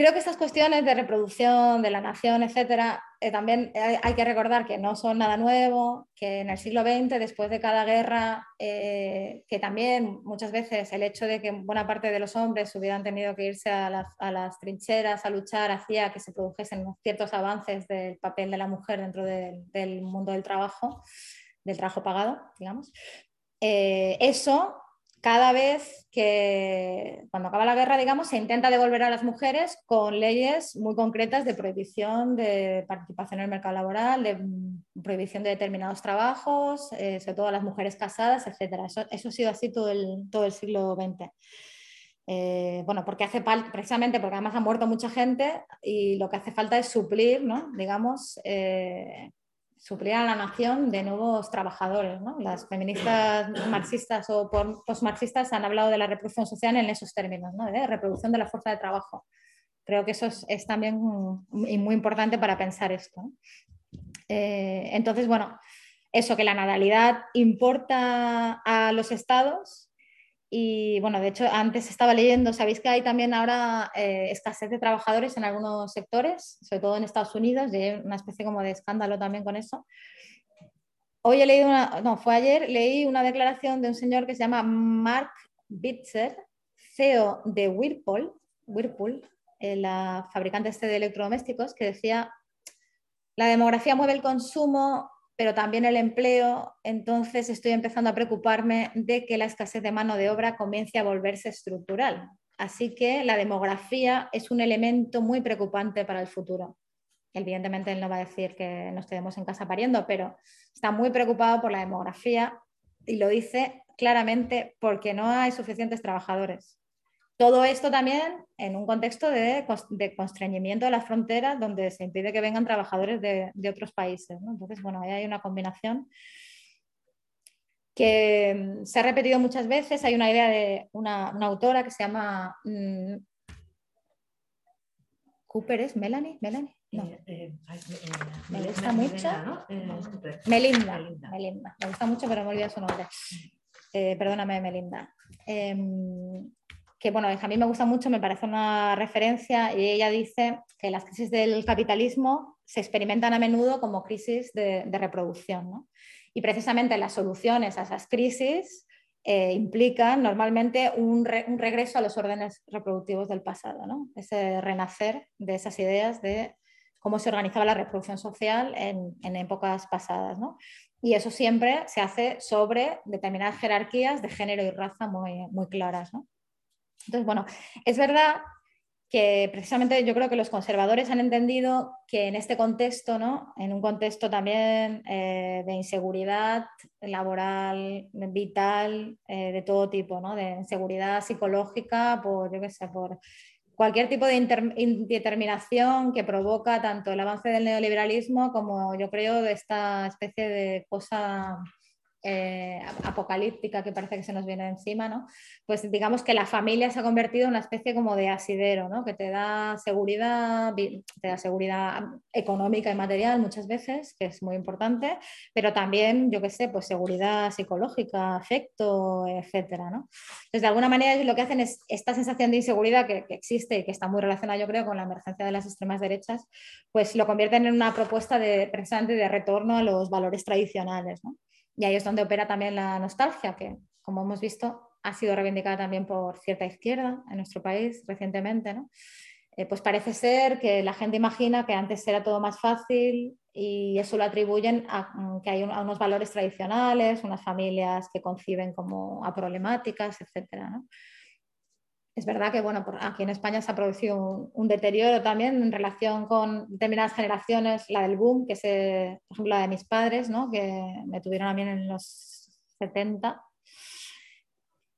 creo que estas cuestiones de reproducción de la nación, etcétera, eh, también hay, que recordar que no son nada nuevo, que en el siglo XX, después de cada guerra, eh, que también muchas veces el hecho de que buena parte de los hombres hubieran tenido que irse a las, a las trincheras a luchar hacía que se produjesen ciertos avances del papel de la mujer dentro de, del mundo del trabajo, del trabajo pagado, digamos. Eh, eso cada vez que cuando acaba la guerra, digamos, se intenta devolver a las mujeres con leyes muy concretas de prohibición de participación en el mercado laboral, de prohibición de determinados trabajos, eh, sobre todo a las mujeres casadas, etc. Eso, ha sido así todo el, todo el siglo XX. Eh, bueno, porque hace falta, precisamente porque además ha muerto mucha gente y lo que hace falta es suplir, ¿no? digamos, eh, suplir a la nación de nuevos trabajadores. ¿no? Las feministas marxistas o postmarxistas han hablado de la reproducción social en esos términos, ¿no? de reproducción de la fuerza de trabajo. Creo que eso es, también muy, muy, importante para pensar esto. Eh, entonces, bueno, eso que la natalidad importa a los estados y bueno, de hecho, antes estaba leyendo, sabéis que hay también ahora eh, escasez de trabajadores en algunos sectores, sobre todo en Estados Unidos, y hay una especie como de escándalo también con eso. Hoy he leído una, no, fue ayer, leí una declaración de un señor que se llama Mark Bitzer, CEO de Whirlpool, Whirlpool eh, la fabricante este de electrodomésticos, que decía, la demografía mueve el consumo pero también el empleo, entonces estoy empezando a preocuparme de que la escasez de mano de obra comience a volverse estructural. Así que la demografía es un elemento muy preocupante para el futuro. Evidentemente él no va a decir que nos quedemos en casa pariendo, pero está muy preocupado por la demografía y lo dice claramente porque no hay suficientes trabajadores todo esto también en un contexto de, constreñimiento de las fronteras donde se impide que vengan trabajadores de, otros países. Entonces, bueno, ahí hay una combinación que mm, se ha repetido muchas veces. Hay una idea de una, autora que se llama mm, Cooper, ¿es Melanie? ¿Melanie? No. Eh, eh, eh, me gusta mucho. Melinda, Melinda. Me gusta mucho, pero me olvidado su nombre. perdóname, Melinda. Que bueno, a mí me gusta mucho, me parece una referencia y ella dice que las crisis del capitalismo se experimentan a menudo como crisis de, reproducción. Y precisamente las soluciones a esas crisis eh, implican normalmente un, regreso a los órdenes reproductivos del pasado, ¿no? ese renacer de esas ideas de cómo se organizaba la reproducción social en, épocas pasadas. Y eso siempre se hace sobre determinadas jerarquías de género y raza muy, muy claras. Entonces, bueno, es verdad que precisamente yo creo que los conservadores han entendido que en este contexto, ¿no? en un contexto también eh, de inseguridad laboral, vital, eh, de todo tipo, ¿no? de inseguridad psicológica, por, yo qué sé, por cualquier tipo de indeterminación que provoca tanto el avance del neoliberalismo como yo creo de esta especie de cosa eh, apocalíptica que parece que se nos viene encima, ¿no? Pues digamos que la familia se ha convertido en una especie como de asidero, ¿no? Que te da seguridad, te da seguridad económica y material muchas veces, que es muy importante, pero también, yo qué sé, pues seguridad psicológica, afecto, etcétera, ¿no? Entonces, de alguna manera lo que hacen es esta sensación de inseguridad que, existe y que está muy relacionada, yo creo, con la emergencia de las extremas derechas, pues lo convierten en una propuesta de, precisamente de retorno a los valores tradicionales, ¿no? Y ahí es donde opera también la nostalgia, que como hemos visto ha sido reivindicada también por cierta izquierda en nuestro país recientemente. ¿no? Eh, pues parece ser que la gente imagina que antes era todo más fácil y eso lo atribuyen a mm, que hay unos valores tradicionales, unas familias que conciben como problemáticas, etc. ¿no? Es verdad que bueno, aquí en España se ha producido un, deterioro también en relación con determinadas generaciones, la del boom, que es, por ejemplo, la de mis padres, ¿no? que me tuvieron también en los 70.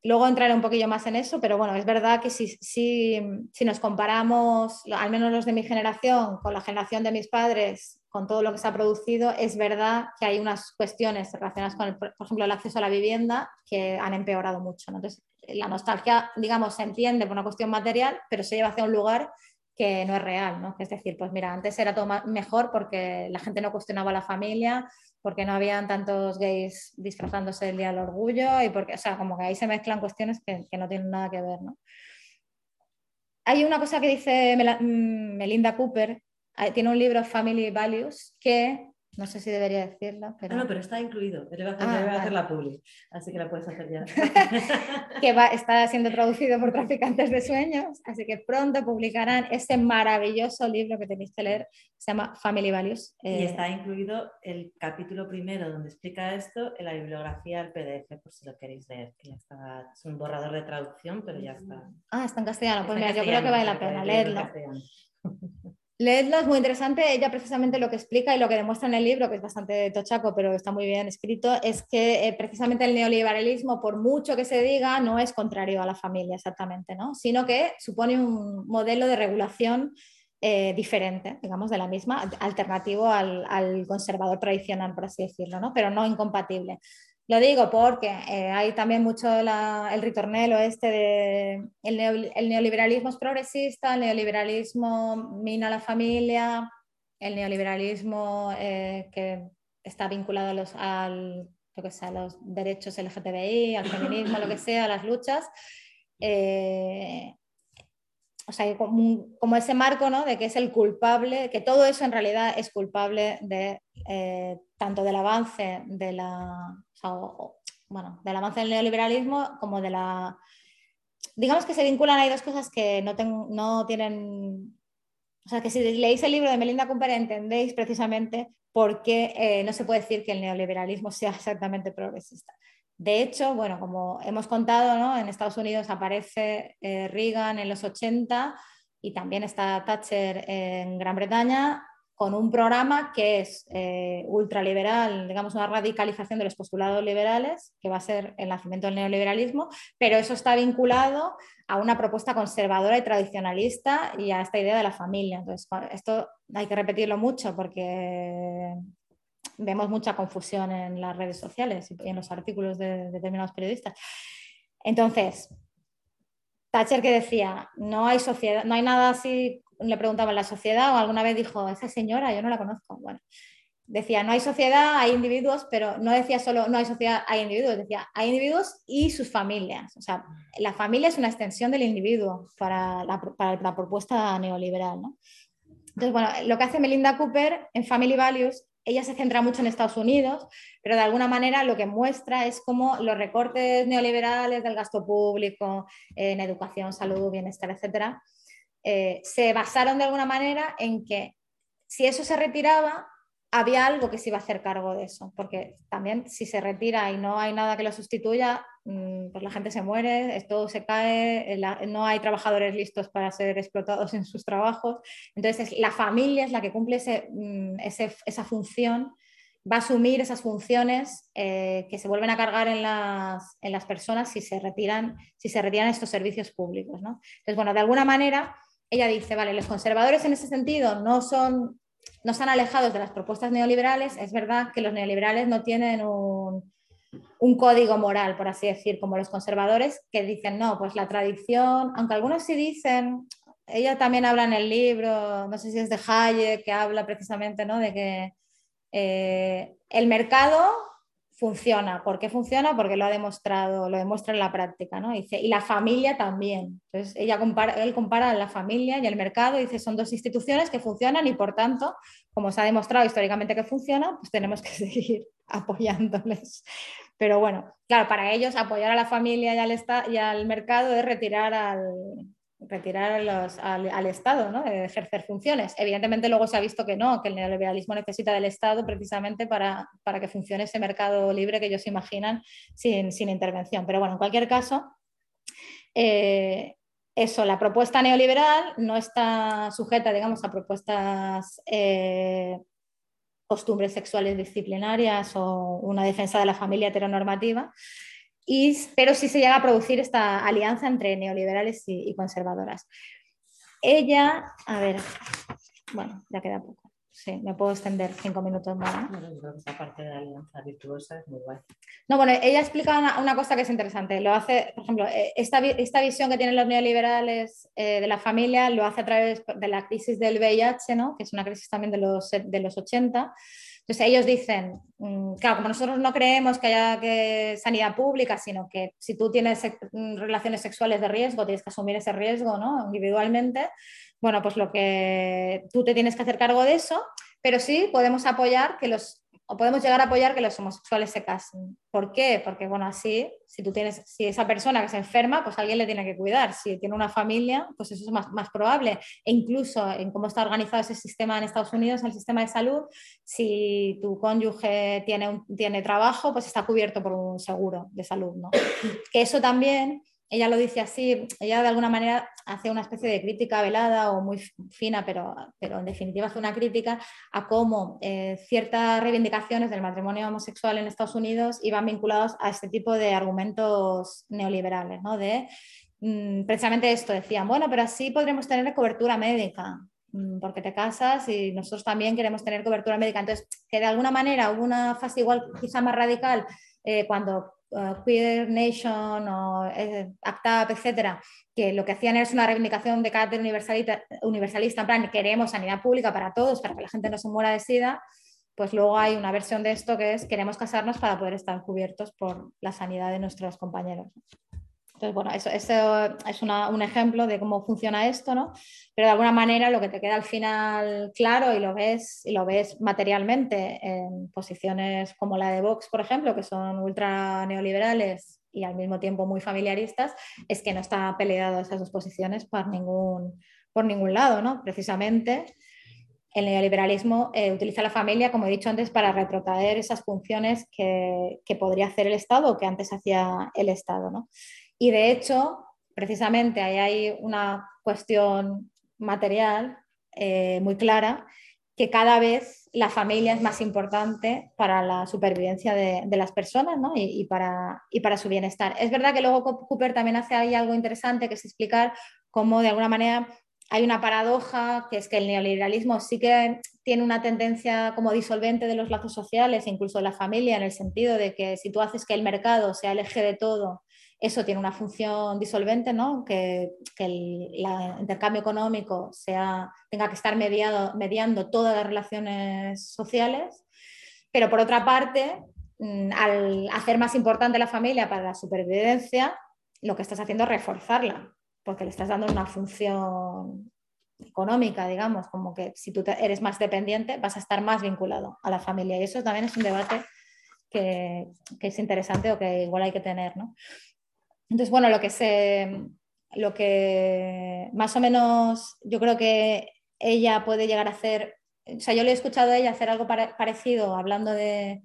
Luego entraré un poquillo más en eso, pero bueno, es verdad que si, si, nos comparamos, al menos los de mi generación, con la generación de mis padres, con todo lo que se ha producido, es verdad que hay unas cuestiones relacionadas con, por ejemplo, el acceso a la vivienda que han empeorado mucho. La nostalgia, digamos, se entiende por una cuestión material, pero se lleva hacia un lugar que no es real, ¿no? Es decir, pues mira, antes era todo mejor porque la gente no cuestionaba la familia, porque no habían tantos gays disfrazándose el Día del Orgullo y porque, o sea, como que ahí se mezclan cuestiones que, no tienen nada que ver, ¿no? Hay una cosa que dice mm, Melinda Cooper, tiene un libro Family Values que no sé si debería decirlo, pero... Ah, no, pero está incluido. Le voy a hacer, ah, hacer la publi, así que la puedes hacer ya. que va, está siendo traducido por Traficantes de Sueños, así que pronto publicarán ese maravilloso libro que tenéis que leer, se llama Family Values. y eh, está incluido el capítulo primero donde explica esto en la bibliografía del PDF, por si lo queréis leer, que ya está, es un borrador de traducción, pero ya está. Ah, está en castellano, pues mira, yo creo que vale la pena leerlo. Leedlo, es muy interesante. Ella precisamente lo que explica y lo que demuestra en el libro, que es bastante tochaco, pero está muy bien escrito, es que eh, precisamente el neoliberalismo, por mucho que se diga, no es contrario a la familia exactamente, ¿no? sino que supone un modelo de regulación eh, diferente, digamos, de la misma, alternativo al, al, conservador tradicional, por así decirlo, ¿no? pero no incompatible. Lo digo porque eh, hay también mucho el ritornelo este de el, neoliberalismo es progresista, el neoliberalismo mina la familia, el neoliberalismo eh, que está vinculado a los, al, lo que derechos LGTBI, al feminismo, lo que sea, a las luchas. Eh, o sea, como, ese marco ¿no? de que es el culpable, que todo eso en realidad es culpable de tanto del avance de la, bueno, del avance del neoliberalismo como de la... Digamos que se vinculan, hay dos cosas que no, no tienen... O sea, que si leéis el libro de Melinda Cooper entendéis precisamente por qué eh, no se puede decir que el neoliberalismo sea exactamente progresista. De hecho, bueno, como hemos contado, ¿no? en Estados Unidos aparece eh, Reagan en los 80 y también está Thatcher en Gran Bretaña con un programa que es eh, ultraliberal, digamos una radicalización de los postulados liberales, que va a ser el nacimiento del neoliberalismo, pero eso está vinculado a una propuesta conservadora y tradicionalista y a esta idea de la familia. Entonces, esto hay que repetirlo mucho porque vemos mucha confusión en las redes sociales y en los artículos de determinados periodistas. Entonces, Thatcher que decía, no hay sociedad, no hay nada así le preguntaba en la sociedad o alguna vez dijo, esa señora, yo no la conozco. Bueno, decía, no hay sociedad, hay individuos, pero no decía solo, no hay sociedad, hay individuos, decía, hay individuos y sus familias. O sea, la familia es una extensión del individuo para la, para la propuesta neoliberal. ¿no? Entonces, bueno, lo que hace Melinda Cooper en Family Values ella se centra mucho en Estados Unidos, pero de alguna manera lo que muestra es cómo los recortes neoliberales del gasto público en educación, salud, bienestar, etcétera, eh, se basaron de alguna manera en que si eso se retiraba, había algo que se iba a hacer cargo de eso, porque también si se retira y no hay nada que lo sustituya, mm, pues la gente se muere, todo se cae, no hay trabajadores listos para ser explotados en sus trabajos. Entonces, la familia es la que cumple mm, esa función, va a asumir esas funciones eh, que se vuelven a cargar en las, personas si se, retiran, si se retiran estos servicios públicos. Entonces, bueno, de alguna manera ella dice, vale, los conservadores en ese sentido no son, no están alejados de las propuestas neoliberales. Es verdad que los neoliberales no tienen un, código moral, por así decir, como los conservadores que dicen, no, pues la tradición, aunque algunos sí dicen, ella también habla en el libro, no sé si es de Hayek, que habla precisamente ¿no? de que eh, el mercado funciona. ¿Por qué funciona? Porque lo ha demostrado, lo demuestra en la práctica, ¿no? Y la familia también. Entonces, ella compara, él compara la familia y el mercado, dice, son dos instituciones que funcionan y por tanto, como se ha demostrado históricamente que funciona, pues tenemos que seguir apoyándoles. Pero bueno, claro, para ellos apoyar a la familia y al, y al mercado es retirar al, retirar al, Estado, ¿no? de ejercer funciones. Evidentemente luego se ha visto que no, que el neoliberalismo necesita del Estado precisamente para, que funcione ese mercado libre que ellos imaginan sin, intervención. Pero bueno, en cualquier caso, eh, eso, la propuesta neoliberal no está sujeta, digamos, a propuestas eh, costumbres sexuales disciplinarias o una defensa de la familia heteronormativa, pero sí se llega a producir esta alianza entre neoliberales y, conservadoras. Ella, a ver, bueno, ya queda poco. Sí, me puedo extender cinco minutos más. ¿no? esa parte de la alianza virtuosa es muy guay. No, bueno, ella explica una, cosa que es interesante. Lo hace, por ejemplo, eh, esta, esta visión que tienen los neoliberales eh, de la familia lo hace a través de la crisis del VIH, ¿no? que es una crisis también de los, de los 80 entonces ellos dicen, mm, claro, como nosotros no creemos que haya que sanidad pública, sino que si tú tienes mm, relaciones sexuales de riesgo, tienes que asumir ese riesgo ¿no? individualmente, bueno, pues lo que tú te tienes que hacer cargo de eso, pero sí podemos apoyar que los o podemos llegar a apoyar que los homosexuales se casen. ¿Por qué? Porque, bueno, así, si tú tienes, si esa persona que se enferma, pues alguien le tiene que cuidar. Si tiene una familia, pues eso es más, más probable. E incluso en cómo está organizado ese sistema en Estados Unidos, el sistema de salud, si tu cónyuge tiene, tiene trabajo, pues está cubierto por un seguro de salud, ¿no? Que eso también ella lo dice así, ella de alguna manera hace una especie de crítica velada o muy fina, pero, pero en definitiva hace una crítica a cómo eh, ciertas reivindicaciones del matrimonio homosexual en Estados Unidos iban vinculados a este tipo de argumentos neoliberales, ¿no? de mm, precisamente esto, decían, bueno, pero así podremos tener cobertura médica, mm, porque te casas y nosotros también queremos tener cobertura médica. Entonces, que de alguna manera hubo una fase igual quizá más radical eh, cuando uh, Queer Nation o eh, ACT UP, etcétera, que lo que hacían es una reivindicación de carácter universalista, universalista, en plan, queremos sanidad pública para todos, para que la gente no se muera de sida, pues luego hay una versión de esto que es queremos casarnos para poder estar cubiertos por la sanidad de nuestros compañeros. Entonces, bueno, eso, es un ejemplo de cómo funciona esto, ¿no? Pero de alguna manera lo que te queda al final claro y lo ves, y lo ves materialmente en posiciones como la de Vox, por ejemplo, que son ultra neoliberales y al mismo tiempo muy familiaristas, es que no está peleado esas dos posiciones por ningún, por ningún lado, ¿no? Precisamente el neoliberalismo eh, utiliza la familia, como he dicho antes, para retrotraer esas funciones que, que, podría hacer el Estado o que antes hacía el Estado. ¿no? Y de hecho, precisamente ahí hay una cuestión material eh, muy clara, que cada vez la familia es más importante para la supervivencia de, las personas y, para, y, para, su bienestar. Es verdad que luego Cooper también hace ahí algo interesante, que es explicar cómo de alguna manera hay una paradoja, que es que el neoliberalismo sí que tiene una tendencia como disolvente de los lazos sociales, incluso de la familia, en el sentido de que si tú haces que el mercado sea el eje de todo eso tiene una función disolvente, ¿no? que, el intercambio económico sea, tenga que estar mediando todas las relaciones sociales, pero por otra parte, mm, al hacer más importante la familia para la supervivencia, lo que estás haciendo es reforzarla, porque le estás dando una función económica, digamos, como que si tú eres más dependiente vas a estar más vinculado a la familia. Y eso también es un debate que, que es interesante o que igual hay que tener. ¿no? Entonces, bueno, lo que se, lo que más o menos yo creo que ella puede llegar a hacer, o sea, yo le he escuchado a ella hacer algo parecido hablando de,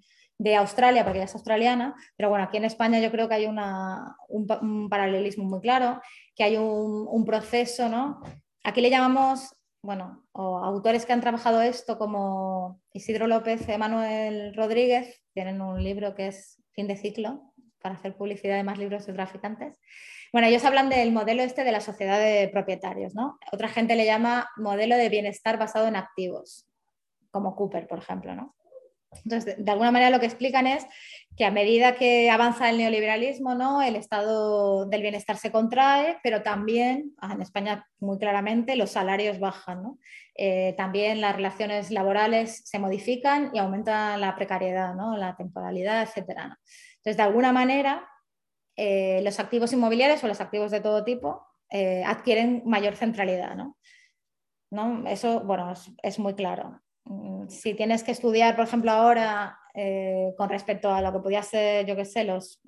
Australia, porque ella es australiana, pero bueno, aquí en España yo creo que hay un, paralelismo muy claro, que hay un, proceso, ¿no? Aquí le llamamos, bueno, autores que han trabajado esto como Isidro López, Emanuel Rodríguez, tienen un libro que es Fin de ciclo, para hacer publicidad de más libros de traficantes. Bueno, ellos hablan del modelo este de la sociedad de propietarios, ¿no? Otra gente le llama modelo de bienestar basado en activos, como Cooper, por ejemplo, ¿no? Entonces, de, alguna manera lo que explican es que a medida que avanza el neoliberalismo, ¿no? el estado del bienestar se contrae, pero también, ah, en España muy claramente, los salarios bajan. ¿no? Eh, también las relaciones laborales se modifican y aumenta la precariedad, ¿no? la temporalidad, etc. Entonces, de alguna manera, eh, los activos inmobiliarios o los activos de todo tipo eh, adquieren mayor centralidad. ¿no? Eso, bueno, es, muy claro. Mm, si tienes que estudiar, por ejemplo, ahora eh, con respecto a lo que podía ser, yo qué sé, los...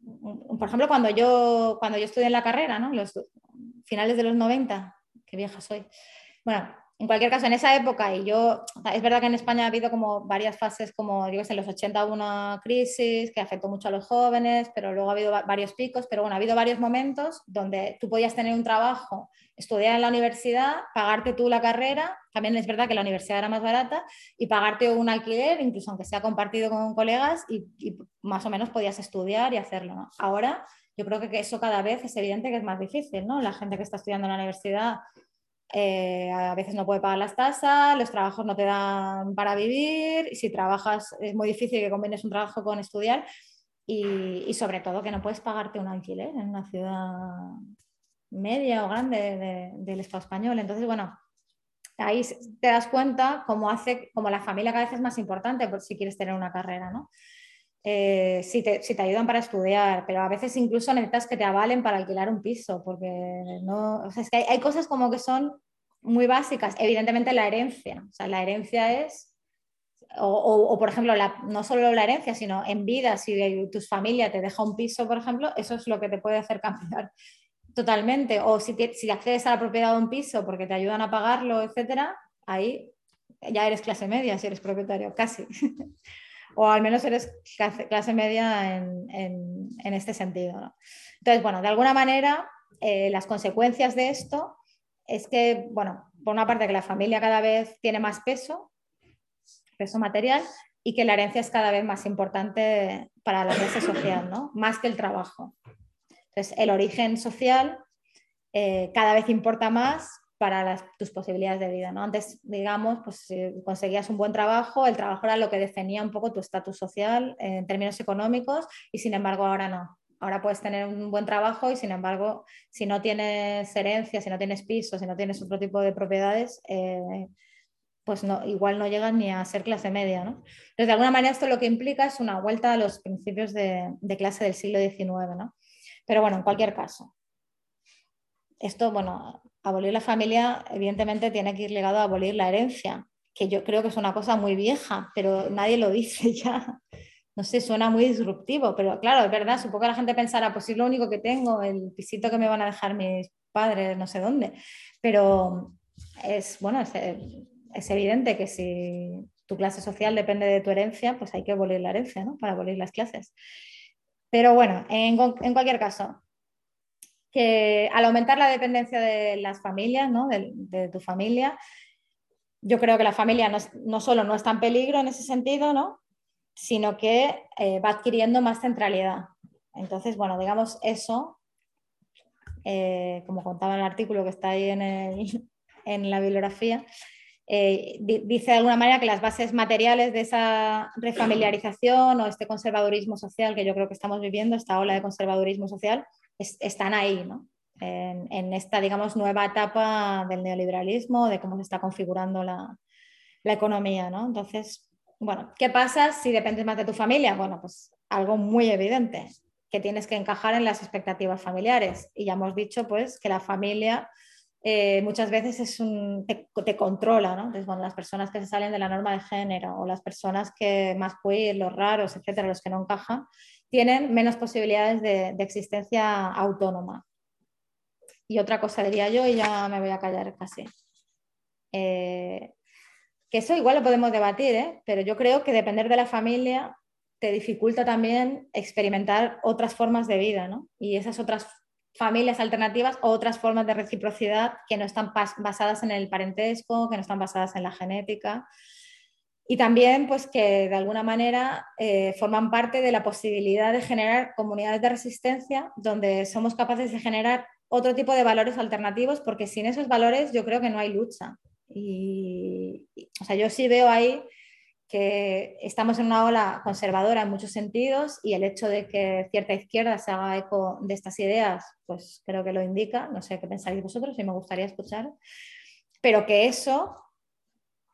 Mm, por ejemplo, cuando yo, cuando yo estudié en la carrera, ¿no? los finales de los 90, qué vieja soy. Bueno, en cualquier caso, en esa época, y yo, es verdad que en España ha habido como varias fases, como yo sé, en los 80 hubo una crisis que afectó mucho a los jóvenes, pero luego ha habido varios picos, pero bueno, ha habido varios momentos donde tú podías tener un trabajo, estudiar en la universidad, pagarte tú la carrera, también es verdad que la universidad era más barata, y pagarte un alquiler, incluso aunque sea compartido con colegas, y, más o menos podías estudiar y hacerlo. Ahora, yo creo que eso cada vez es evidente que es más difícil, ¿no? La gente que está estudiando en la universidad eh, a veces no puede pagar las tasas, los trabajos no te dan para vivir, si trabajas es muy difícil que combines un trabajo con estudiar y, sobre todo que no puedes pagarte un alquiler en una ciudad media o grande del Estado español. Entonces, bueno, ahí te das cuenta cómo hace, como la familia cada vez es más importante por si quieres tener una carrera, ¿no? Eh, si, te, si, te, ayudan para estudiar, pero a veces incluso necesitas que te avalen para alquilar un piso, porque no, o sea, es que hay, hay, cosas como que son muy básicas. Evidentemente la herencia, o sea, la herencia es, o, o, por ejemplo, la, no solo la herencia, sino en vida, si tu familia te deja un piso, por ejemplo, eso es lo que te puede hacer cambiar totalmente. O si, si accedes a la propiedad de un piso porque te ayudan a pagarlo, etcétera, ahí ya eres clase media si eres propietario, casi. o al menos eres clase, media en, este sentido. Entonces, bueno, de alguna manera, eh, las consecuencias de esto es que, bueno, por una parte que la familia cada vez tiene más peso, peso material, y que la herencia es cada vez más importante para la clase social, ¿no? Más que el trabajo. Entonces, el origen social eh, cada vez importa más para tus posibilidades de vida. ¿no? Antes, digamos, pues si conseguías un buen trabajo, el trabajo era lo que definía un poco tu estatus social en términos económicos y sin embargo ahora no. Ahora puedes tener un buen trabajo y sin embargo, si no tienes herencia, si no tienes pisos, si no tienes otro tipo de propiedades, eh, pues no, igual no llegas ni a ser clase media. ¿no? Entonces, de alguna manera esto lo que implica es una vuelta a los principios de, de clase del siglo XIX. ¿no? Pero bueno, en cualquier caso, esto, bueno, abolir la familia, evidentemente, tiene que ir ligado a abolir la herencia, que yo creo que es una cosa muy vieja, pero nadie lo dice ya. No sé, suena muy disruptivo, pero claro, es verdad, supongo que la gente pensará, pues es lo único que tengo, el pisito que me van a dejar mis padres, no sé dónde. Pero es, bueno, es, evidente que si tu clase social depende de tu herencia, pues hay que abolir la herencia, ¿no? Para abolir las clases. Pero bueno, en, en cualquier caso, que al aumentar la dependencia de las familias, ¿no? de, tu familia, yo creo que la familia no, solo no está en peligro en ese sentido, ¿no? sino que eh, va adquiriendo más centralidad. Entonces, bueno, digamos eso, eh, como contaba en el artículo que está ahí en, en la bibliografía, eh, dice de alguna manera que las bases materiales de esa refamiliarización o este conservadurismo social que yo creo que estamos viviendo, esta ola de conservadurismo social, están ahí, ¿no? en, esta, digamos, nueva etapa del neoliberalismo, de cómo se está configurando la, economía, ¿no? Entonces, bueno, ¿qué pasa si dependes más de tu familia? Bueno, pues algo muy evidente, que tienes que encajar en las expectativas familiares. Y ya hemos dicho, pues, que la familia eh, muchas veces es un, te, controla, ¿no? Entonces, las personas que se salen de la norma de género o las personas que más queer, los raros, etcétera, los que no encajan, tienen menos posibilidades de, existencia autónoma. Y otra cosa diría yo, y ya me voy a callar casi. Eh, que eso igual lo podemos debatir, ¿eh? pero yo creo que depender de la familia te dificulta también experimentar otras formas de vida, ¿no? Y esas otras familias alternativas o otras formas de reciprocidad que no están basadas en el parentesco, que no están basadas en la genética. Y también, pues, que de alguna manera eh, forman parte de la posibilidad de generar comunidades de resistencia donde somos capaces de generar otro tipo de valores alternativos, porque sin esos valores yo creo que no hay lucha. Y, o sea, yo sí veo ahí que estamos en una ola conservadora en muchos sentidos y el hecho de que cierta izquierda se haga eco de estas ideas, pues creo que lo indica. No sé qué pensáis vosotros y me gustaría escuchar. Pero que eso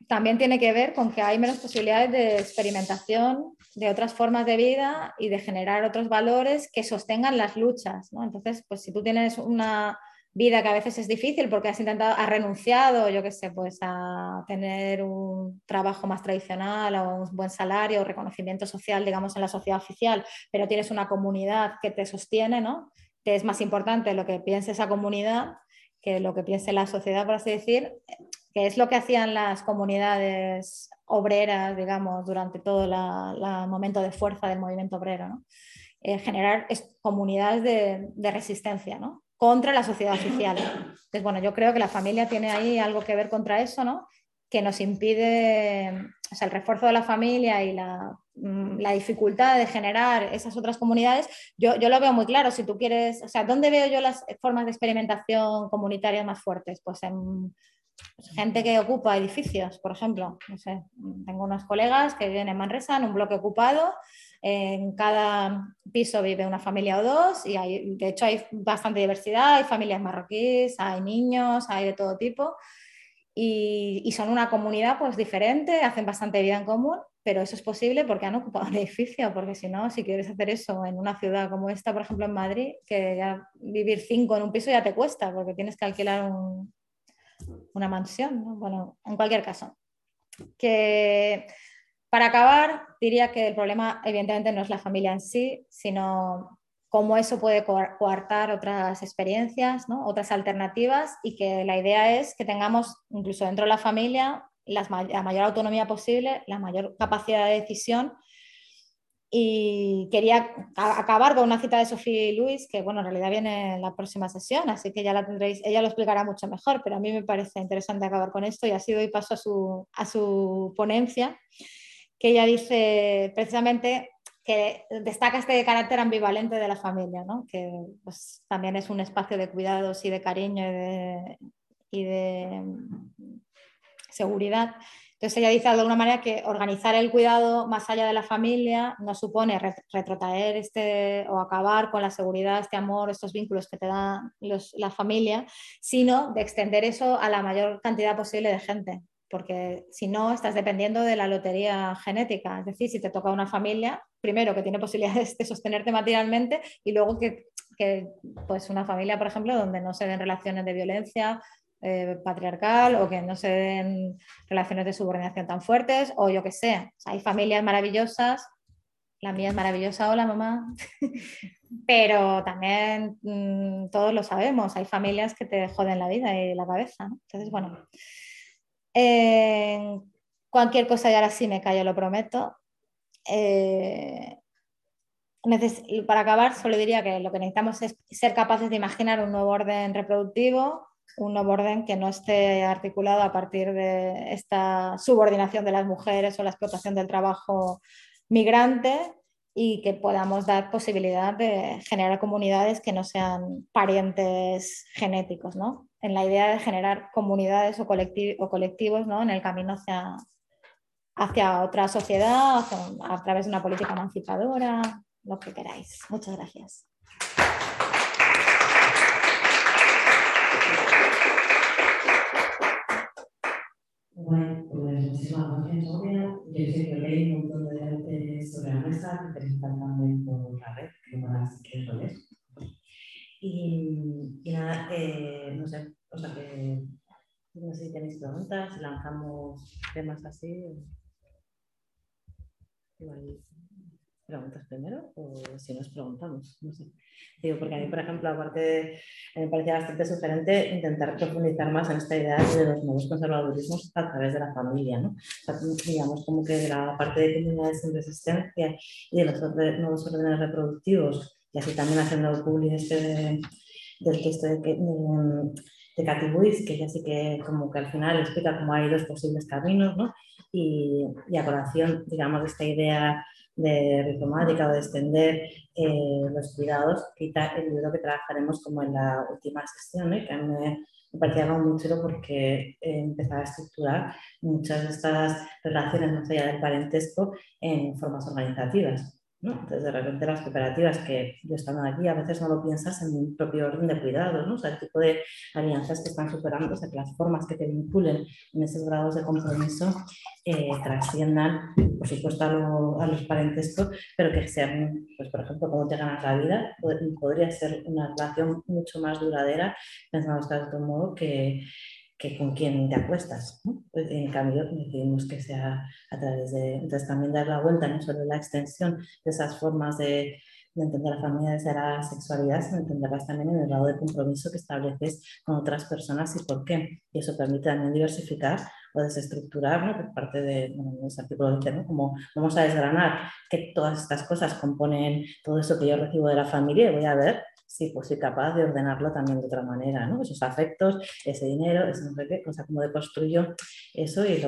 también tiene que ver con que hay menos posibilidades de experimentación de otras formas de vida y de generar otros valores que sostengan las luchas. Entonces, pues si tú tienes una vida que a veces es difícil porque has intentado, has renunciado, yo qué sé, pues a tener un trabajo más tradicional o un buen salario o reconocimiento social, digamos, en la sociedad oficial, pero tienes una comunidad que te sostiene, ¿no? Que es más importante lo que piense esa comunidad que lo que piense la sociedad, por así decir, que es lo que hacían las comunidades obreras, digamos, durante todo el momento de fuerza del movimiento obrero, ¿no? Eh, generar comunidades de, de resistencia, ¿no? contra la sociedad oficial. Entonces, bueno, yo creo que la familia tiene ahí algo que ver contra eso, ¿no? Que nos impide, o sea, el refuerzo de la familia y la, mm, la dificultad de generar esas otras comunidades, yo, yo, lo veo muy claro. Si tú quieres, o sea, ¿dónde veo yo las formas de experimentación comunitaria más fuertes? Pues en gente que ocupa edificios, por ejemplo. No sé, tengo unos colegas que viven en Manresa, en un bloque ocupado, en cada piso vive una familia o dos y de hecho hay bastante diversidad, hay familias marroquíes, hay niños, hay de todo tipo y, y, son una comunidad pues diferente, hacen bastante vida en común, pero eso es posible porque han ocupado un edificio, porque si no, si quieres hacer eso en una ciudad como esta, por ejemplo en Madrid, que ya vivir cinco en un piso ya te cuesta porque tienes que alquilar un, una mansión, bueno, en cualquier caso. Que para acabar, diría que el problema evidentemente no es la familia en sí, sino cómo eso puede coartar otras experiencias, otras alternativas y que la idea es que tengamos incluso dentro de la familia la mayor autonomía posible, la mayor capacidad de decisión. Y quería acabar con una cita de Sophie Luis, que bueno, en realidad viene en la próxima sesión, así que ya la tendréis, ella lo explicará mucho mejor, pero a mí me parece interesante acabar con esto y así doy paso a su, a su ponencia que ella dice precisamente que destaca este carácter ambivalente de la familia, ¿no? que pues, también es un espacio de cuidados y de cariño y de, mm, seguridad. Entonces ella dice de alguna manera que organizar el cuidado más allá de la familia no supone retrotraer este, o acabar con la seguridad, este amor, estos vínculos que te da la familia, sino de extender eso a la mayor cantidad posible de gente. Porque si no estás dependiendo de la lotería genética, es decir, si te toca una familia, primero que tiene posibilidades de sostenerte materialmente y luego que, pues una familia, por ejemplo, donde no se den relaciones de violencia eh, patriarcal o que no se den relaciones de subordinación tan fuertes o yo que sé, hay familias maravillosas, la mía es maravillosa, hola mamá, pero también mm, todos lo sabemos, hay familias que te joden la vida y la cabeza, entonces bueno cualquier cosa y ahora sí me callo, lo prometo. Eh, para acabar, solo diría que lo que necesitamos es ser capaces de imaginar un nuevo orden reproductivo un nuevo orden que no esté articulado a partir de esta subordinación de las mujeres o la explotación del trabajo migrante y que podamos dar posibilidad de generar comunidades que no sean parientes genéticos, ¿no? En la idea de generar comunidades o, o colectivos ¿no? en el camino hacia, hacia otra sociedad, a través de una política emancipadora, lo que queráis. Muchas gracias. Bueno, pues muchísimas gracias, Sonia. Yo sé que leí un montón de debates sobre la mesa que están dando por la red, que no las quieres leer. Y, nada, no sé, o sea que no sé si tenéis preguntas, lanzamos temas así. Igual preguntas primero o si nos preguntamos, no sé. Digo, porque a mí, por ejemplo, aparte me parecía bastante sugerente intentar profundizar más en esta idea de los nuevos conservadurismos a través de la familia, ¿no? O sea, digamos como que de la parte de comunidades en resistencia y de los nuevos órdenes reproductivos, y así también haciendo el público este del texto de, de, de Katy que ya sí que como que al final explica cómo hay dos posibles caminos, ¿no? Y, y a colación, digamos, de esta idea de rizomática o de extender eh, los cuidados, quizá el libro que trabajaremos como en la última sesión, ¿eh? que a mí me, parecía algo muy chulo porque eh, empezaba a estructurar muchas de estas relaciones más allá del parentesco en formas organizativas. ¿No? Entonces, de repente las cooperativas, que yo estando aquí, a veces no lo piensas en un propio orden de cuidados, ¿no? o sea, el tipo de alianzas que están superando, o sea, que las formas que te vinculen en esos grados de compromiso eh, trasciendan, por supuesto, a, los parentescos, pero que sean, pues, por ejemplo, cómo te ganas la vida, podría ser una relación mucho más duradera, pensando de otro modo, que, que con quién te acuestas. Pues, en cambio, decidimos que sea a través de... Entonces también dar la vuelta no solo la extensión de esas formas de, de entender la familia desde la sexualidad, sino entenderlas también en el grado de compromiso que estableces con otras personas y por qué. Y eso permite también diversificar o desestructurar, ¿no? por parte de bueno, ese artículo dice, ¿no? como vamos a desgranar que todas estas cosas componen todo eso que yo recibo de la familia y voy a ver sí, pues soy capaz de ordenarlo también de otra manera, ¿no? Esos afectos, ese dinero, ese no sé qué, cosa como de construyo eso y,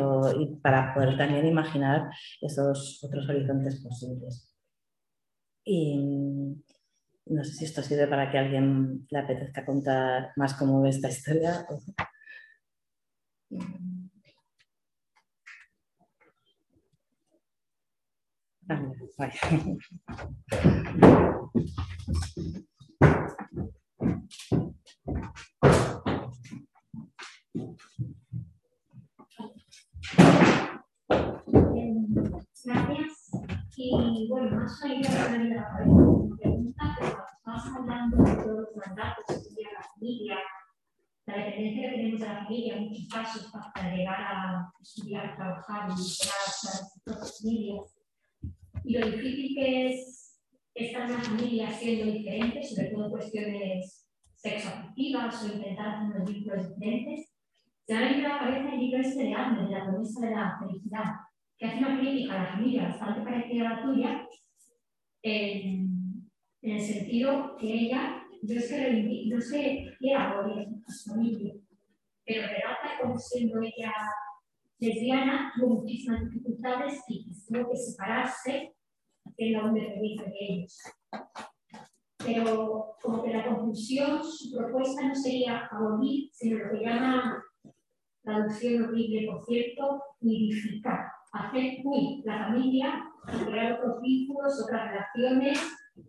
para poder también imaginar esos otros horizontes posibles. Y no sé si esto sirve para que a alguien le apetezca contar más cómo ve esta historia. Gracias. Y bueno, más allá de la pregunta, pero estamos hablando de todos los mandatos que la familia, la dependencia que tenemos de la familia en muchos casos para llegar a estudiar, trabajar y a nuestras familias. Y lo difícil que es en una familia siendo diferente, sobre todo cuestiones sexoafectivas o intentar hacer unos vínculos diferentes, se ha venido a la cabeza el libro este de Anne, de la promesa de la felicidad, que hace una crítica a la familia bastante parecida a la tuya, en, el sentido que ella no es que, no se quiera morir a su familia, pero relata como siendo ella lesbiana, tuvo muchísimas dificultades y tuvo que separarse haciendo un dependiente de ellos. Pero como que la conclusión, su propuesta no sería abolir, sino lo que llama traducción horrible, por cierto, nidificar hacer muy la familia, crear otros vínculos, otras relaciones,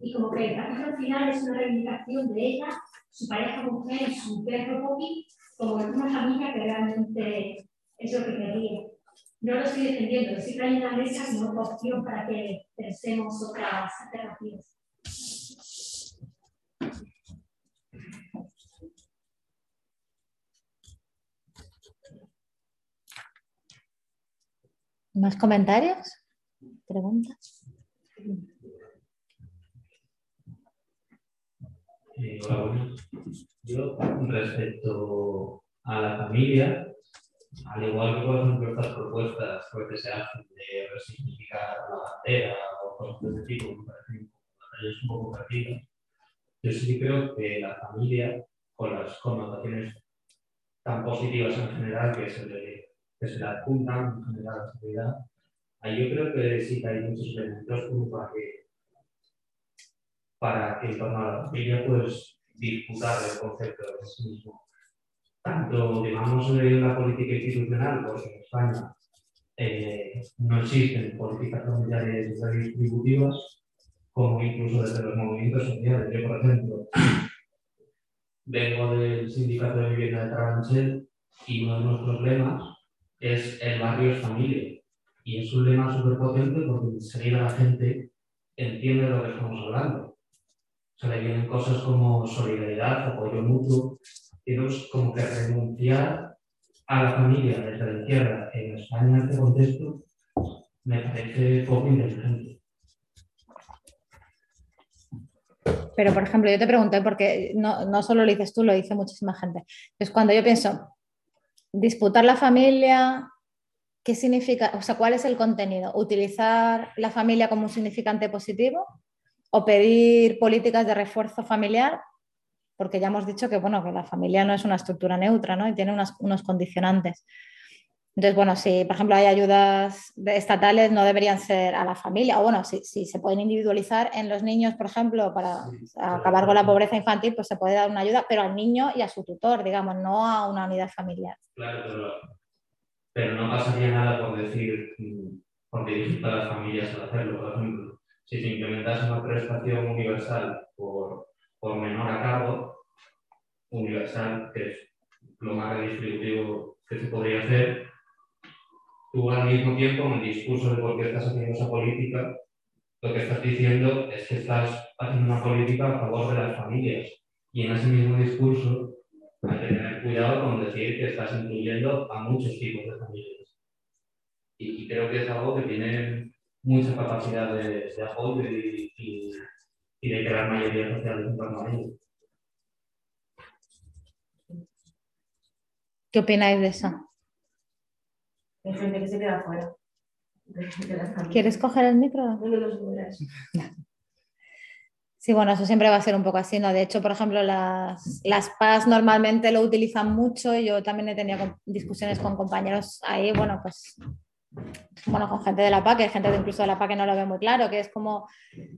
y como que al final es una reivindicación de ella, su pareja mujer y su perro Poppy, como una familia que realmente es lo que quería. No lo estoy defendiendo, lo estoy trayendo a la mesa como opción para que pensemos otras alternativas. ¿Más comentarios? ¿Preguntas? Eh, hola, Yo, respecto a la familia, al igual que por ejemplo estas propuestas que se hacen de resignificar la bandera o cosas de este tipo, me parecen un poco yo sí creo que la familia, con las connotaciones tan positivas en general que se le, que se le adjuntan en general a la sociedad, ahí yo creo que sí que hay muchos elementos como para que, para que en torno a la familia pues disputar el concepto de sí mismo. Tanto, digamos, en la política institucional, porque en España eh, no existen políticas familiares redistributivas, como incluso desde los movimientos sociales. Yo, por ejemplo, vengo del sindicato de vivienda de Trabanchel y uno de nuestros lemas es el barrio es familia. Y es un lema súper potente porque enseguida la gente entiende de lo que estamos hablando. Se le vienen cosas como solidaridad, apoyo mutuo. Tenemos como que renunciar a la familia desde la izquierda en España en este contexto me parece poco inteligente. Pero, por ejemplo, yo te pregunté, porque no, no solo lo dices tú, lo dice muchísima gente. Es cuando yo pienso, disputar la familia, ¿qué significa? O sea, ¿cuál es el contenido? ¿Utilizar la familia como un significante positivo? ¿O pedir políticas de refuerzo familiar? Porque ya hemos dicho que, bueno, que la familia no es una estructura neutra, ¿no? Y tiene unas, unos condicionantes. Entonces, bueno, si por ejemplo hay ayudas estatales, no deberían ser a la familia, o bueno, si, si, se pueden individualizar en los niños, por ejemplo, para acabar con la pobreza infantil, pues se puede dar una ayuda, pero al niño y a su tutor, digamos, no a una unidad familiar. Claro, pero, pero no pasaría nada por decir, porque disfruta las familias al hacerlo, por ejemplo. Si se implementase una prestación universal por, por menor a cargo, universal, que es lo más redistributivo que se podría hacer, tú al mismo tiempo en el discurso de por qué estás haciendo esa política, lo que estás diciendo es que estás haciendo una política a favor de las familias. Y en ese mismo discurso hay que tener cuidado con decir que estás incluyendo a muchos tipos de familias. Y, creo que es algo que tiene mucha capacidad de, apoyo y, de crear mayoría social en torno a. ¿Qué opináis de eso? Hay gente que se queda fuera. ¿Quieres coger el micro? No los Sí, bueno, eso siempre va a ser un poco así, ¿no? De hecho, por ejemplo, las, las PAS normalmente lo utilizan mucho. Yo también he tenido discusiones con compañeros ahí, bueno, pues bueno, con gente de la PAC, hay gente incluso de la PAC que no lo ve muy claro, que es como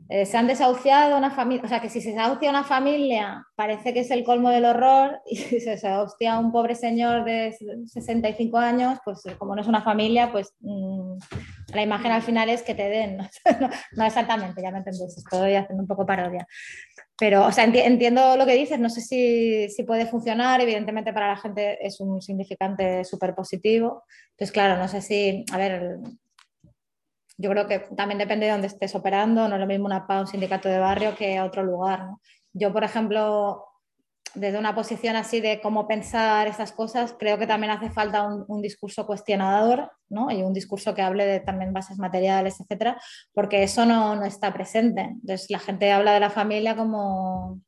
eh, se han desahuciado una familia, o sea, que si se desahucia una familia parece que es el colmo del horror y si se desahucia un pobre señor de 65 años, pues eh, como no es una familia, pues mm, la imagen al final es que te den, no, exactamente, ya me entendéis, estoy haciendo un poco parodia. Pero, o sea, entiendo lo que dices, no sé si, si, puede funcionar, evidentemente para la gente es un significante súper positivo. Entonces, claro, no sé si, a ver, yo creo que también depende de dónde estés operando, no es lo mismo una PA, un sindicato de barrio que otro lugar. ¿no? Yo, por ejemplo, desde una posición así de cómo pensar estas cosas, creo que también hace falta un, discurso cuestionador ¿no? y un discurso que hable de también bases materiales, etcétera, porque eso no, no, está presente. Entonces la gente habla de la familia como,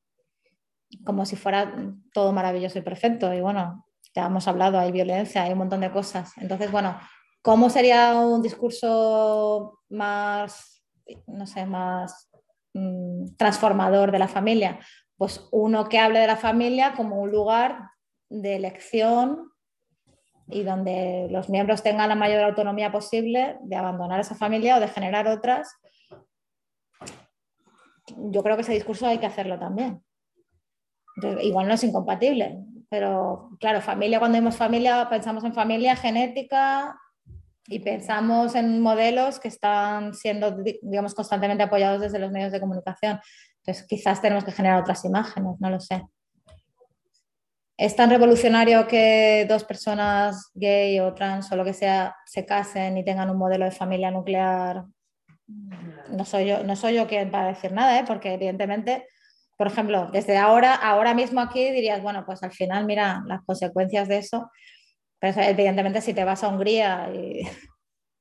como si fuera todo maravilloso y perfecto. Y bueno, ya hemos hablado, hay violencia, hay un montón de cosas. Entonces, bueno, ¿cómo sería un discurso más, no sé, más mm, transformador de la familia? Pues uno que hable de la familia como un lugar de elección y donde los miembros tengan la mayor autonomía posible de abandonar esa familia o de generar otras. Yo creo que ese discurso hay que hacerlo también. igual no es incompatible, pero claro, familia, cuando vemos familia, pensamos en familia genética y pensamos en modelos que están siendo, digamos, constantemente apoyados desde los medios de comunicación. Entonces, quizás tenemos que generar otras imágenes, no lo sé. ¿Es tan revolucionario que dos personas gay o trans o lo que sea se casen y tengan un modelo de familia nuclear? No soy yo, no soy yo quien para decir nada, ¿eh? porque evidentemente, por ejemplo, desde ahora, ahora mismo aquí dirías, bueno, pues al final, mira, las consecuencias de eso, pero evidentemente si te vas a Hungría y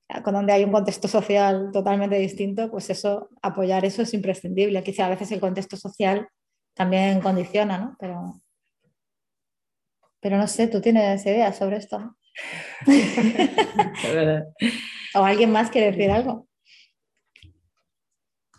donde hay un contexto social totalmente distinto, pues eso, apoyar eso es imprescindible. Quizá a veces el contexto social también condiciona, ¿no? Pero, pero no sé, ¿tú tienes ideas sobre esto? ¿O alguien más quiere decir algo?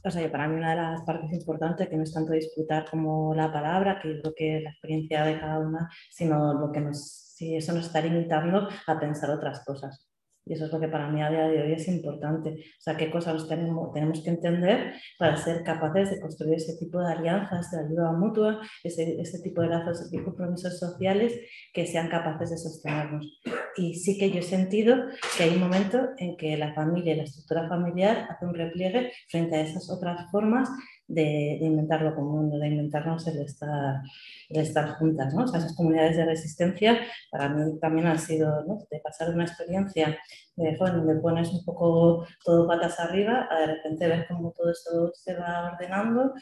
o sea, para mí una de las partes importantes que no es tanto disputar como la palabra, que es lo que es la experiencia de cada una, sino lo que nos, si eso nos está limitando a pensar otras cosas. Y eso es lo que para mí a día de hoy es importante. O sea, qué cosas tenemos, tenemos que entender para ser capaces de construir ese tipo de alianzas, de ayuda mutua, ese, ese tipo de lazos y compromisos sociales que sean capaces de sostenernos. Y sí que yo he sentido que hay un momento en que la familia y la estructura familiar hace un repliegue frente a esas otras formas de, de inventar lo común, de inventarnos el estar, el estar juntas. ¿no? Esas comunidades de resistencia para mí también han sido de pasar una experiencia de, donde pones un poco todo patas arriba, a de repente ver cómo todo eso se va ordenando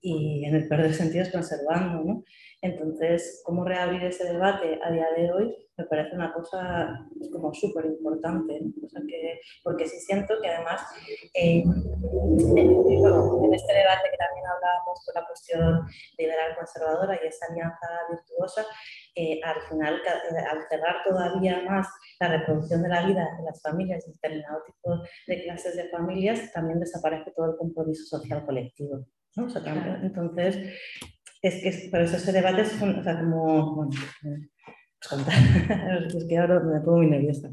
y en el perder sentidos conservando. ¿no? Entonces, cómo reabrir ese debate a día de hoy me parece una cosa como súper importante, que, porque sí siento que además eh, en este debate que también hablábamos con la cuestión liberal conservadora y esa alianza virtuosa, eh, al final, eh, al cerrar todavía más la reproducción de la vida en las familias y determinado tipo de clases de familias, también desaparece todo el compromiso social colectivo. ¿No? O sea, entonces, es que por eso ese debate es o sea, como, bueno, es que ahora me pongo muy nerviosa.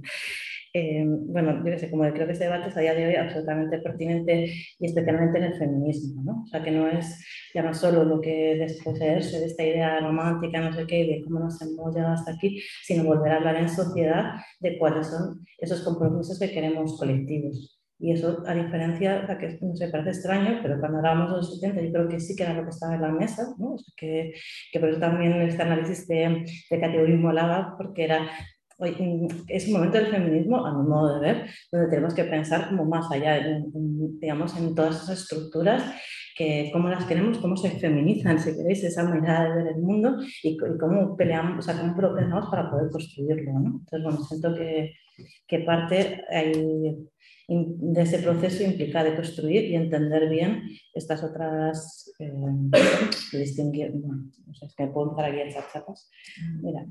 Eh, bueno, yo sé, como creo que ese debate es a día de hoy absolutamente pertinente y especialmente en el feminismo, ¿no? O sea, que no es ya no solo lo que desposeerse de esta idea romántica, no sé qué, de cómo nos hemos llegado hasta aquí, sino volver a hablar en sociedad de cuáles son esos compromisos que queremos colectivos. Y eso, a diferencia, o sea, que no sé, parece extraño, pero cuando hablábamos de los 70, yo creo que sí que era lo que estaba en la mesa, ¿no? O sea, que, que, por eso también este análisis de, de categorismo molaba, porque era es un momento del feminismo, a mi modo de ver, donde tenemos que pensar como más allá, digamos, en todas esas estructuras, que cómo las queremos, cómo se feminizan, si queréis, esa manera de ver el mundo y, cómo peleamos, o sea, cómo peleamos para poder construirlo, ¿no? Entonces, bueno, siento que, que parte hay de ese proceso implica de construir y entender bien estas otras eh, distinguir, bueno, no sé, es que puedo empezar aquí a echar chapas. Mira,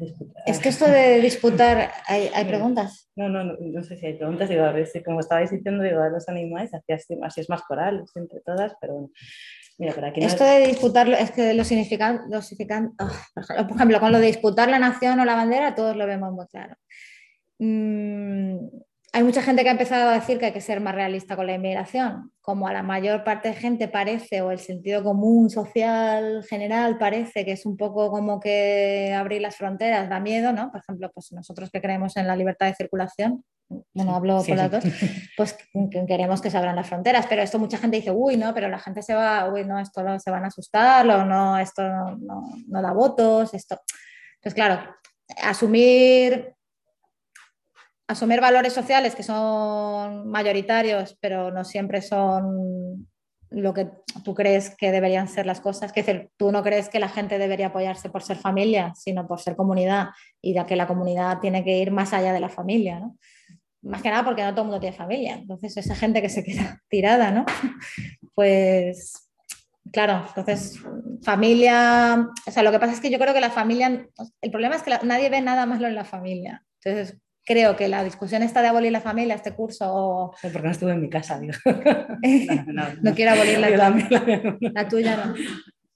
es que esto de disputar, ¿hay, hay preguntas? No, no, no, no, sé si hay preguntas, digo, a ver si como estabais diciendo, digo, a los animales, así, así es más coral entre todas, pero bueno. Mira, Esto de disputarlo, es que lo significan, lo significan oh, por ejemplo, con lo de disputar la nación o la bandera, todos lo vemos muy claro. Mm, hay mucha gente que ha empezado a decir que hay que ser más realista con la inmigración. Como a la mayor parte de gente parece, o el sentido común social general parece que es un poco como que abrir las fronteras da miedo, ¿no? Por ejemplo, pues nosotros que creemos en la libertad de circulación, bueno, hablo por las dos, pues queremos que se abran las fronteras, pero esto mucha gente dice, uy, no, pero la gente se va, uy, no, esto no, se van a asustar, o no, esto no, no da votos, esto. Entonces, claro, asumir asumir valores sociales que son mayoritarios, pero no siempre son lo que tú crees que deberían ser las cosas. Que decir, tú no crees que la gente debería apoyarse por ser familia, sino por ser comunidad y de que la comunidad tiene que ir más allá de la familia, ¿no? Más que nada porque no todo el mundo tiene familia. Entonces, esa gente que se queda tirada, ¿no? Pues, claro, entonces, familia, o sea, lo que pasa es que yo creo que la familia, el problema es que nadie ve nada malo en la familia. Entonces, creo que la discusión está de abolir la familia, este curso... porque no estuve en mi casa, digo. no, quiero abolir la, la, la tuya, no.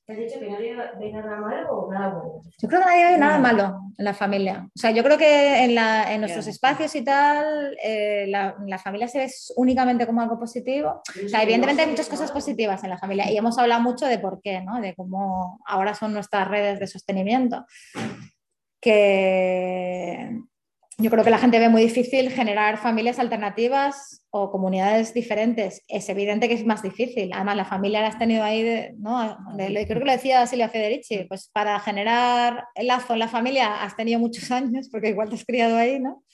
¿Te has dicho que nadie ve nada malo o nada bueno? Yo creo que nadie ve nada malo en la familia. O sea, yo creo que en, la, en nuestros espacios y tal, eh, la, la, familia se ve únicamente como algo positivo. O sea, evidentemente hay muchas cosas positivas en la familia y hemos hablado mucho de por qué, ¿no? De cómo ahora son nuestras redes de sostenimiento. Que, yo creo que la gente ve muy difícil generar familias alternativas o comunidades diferentes. Es evidente que es más difícil. Además, la familia la has tenido ahí, ¿no? creo que lo decía Silvia Federici, pues para generar el lazo en la familia has tenido muchos años, porque igual te has criado ahí, ¿no?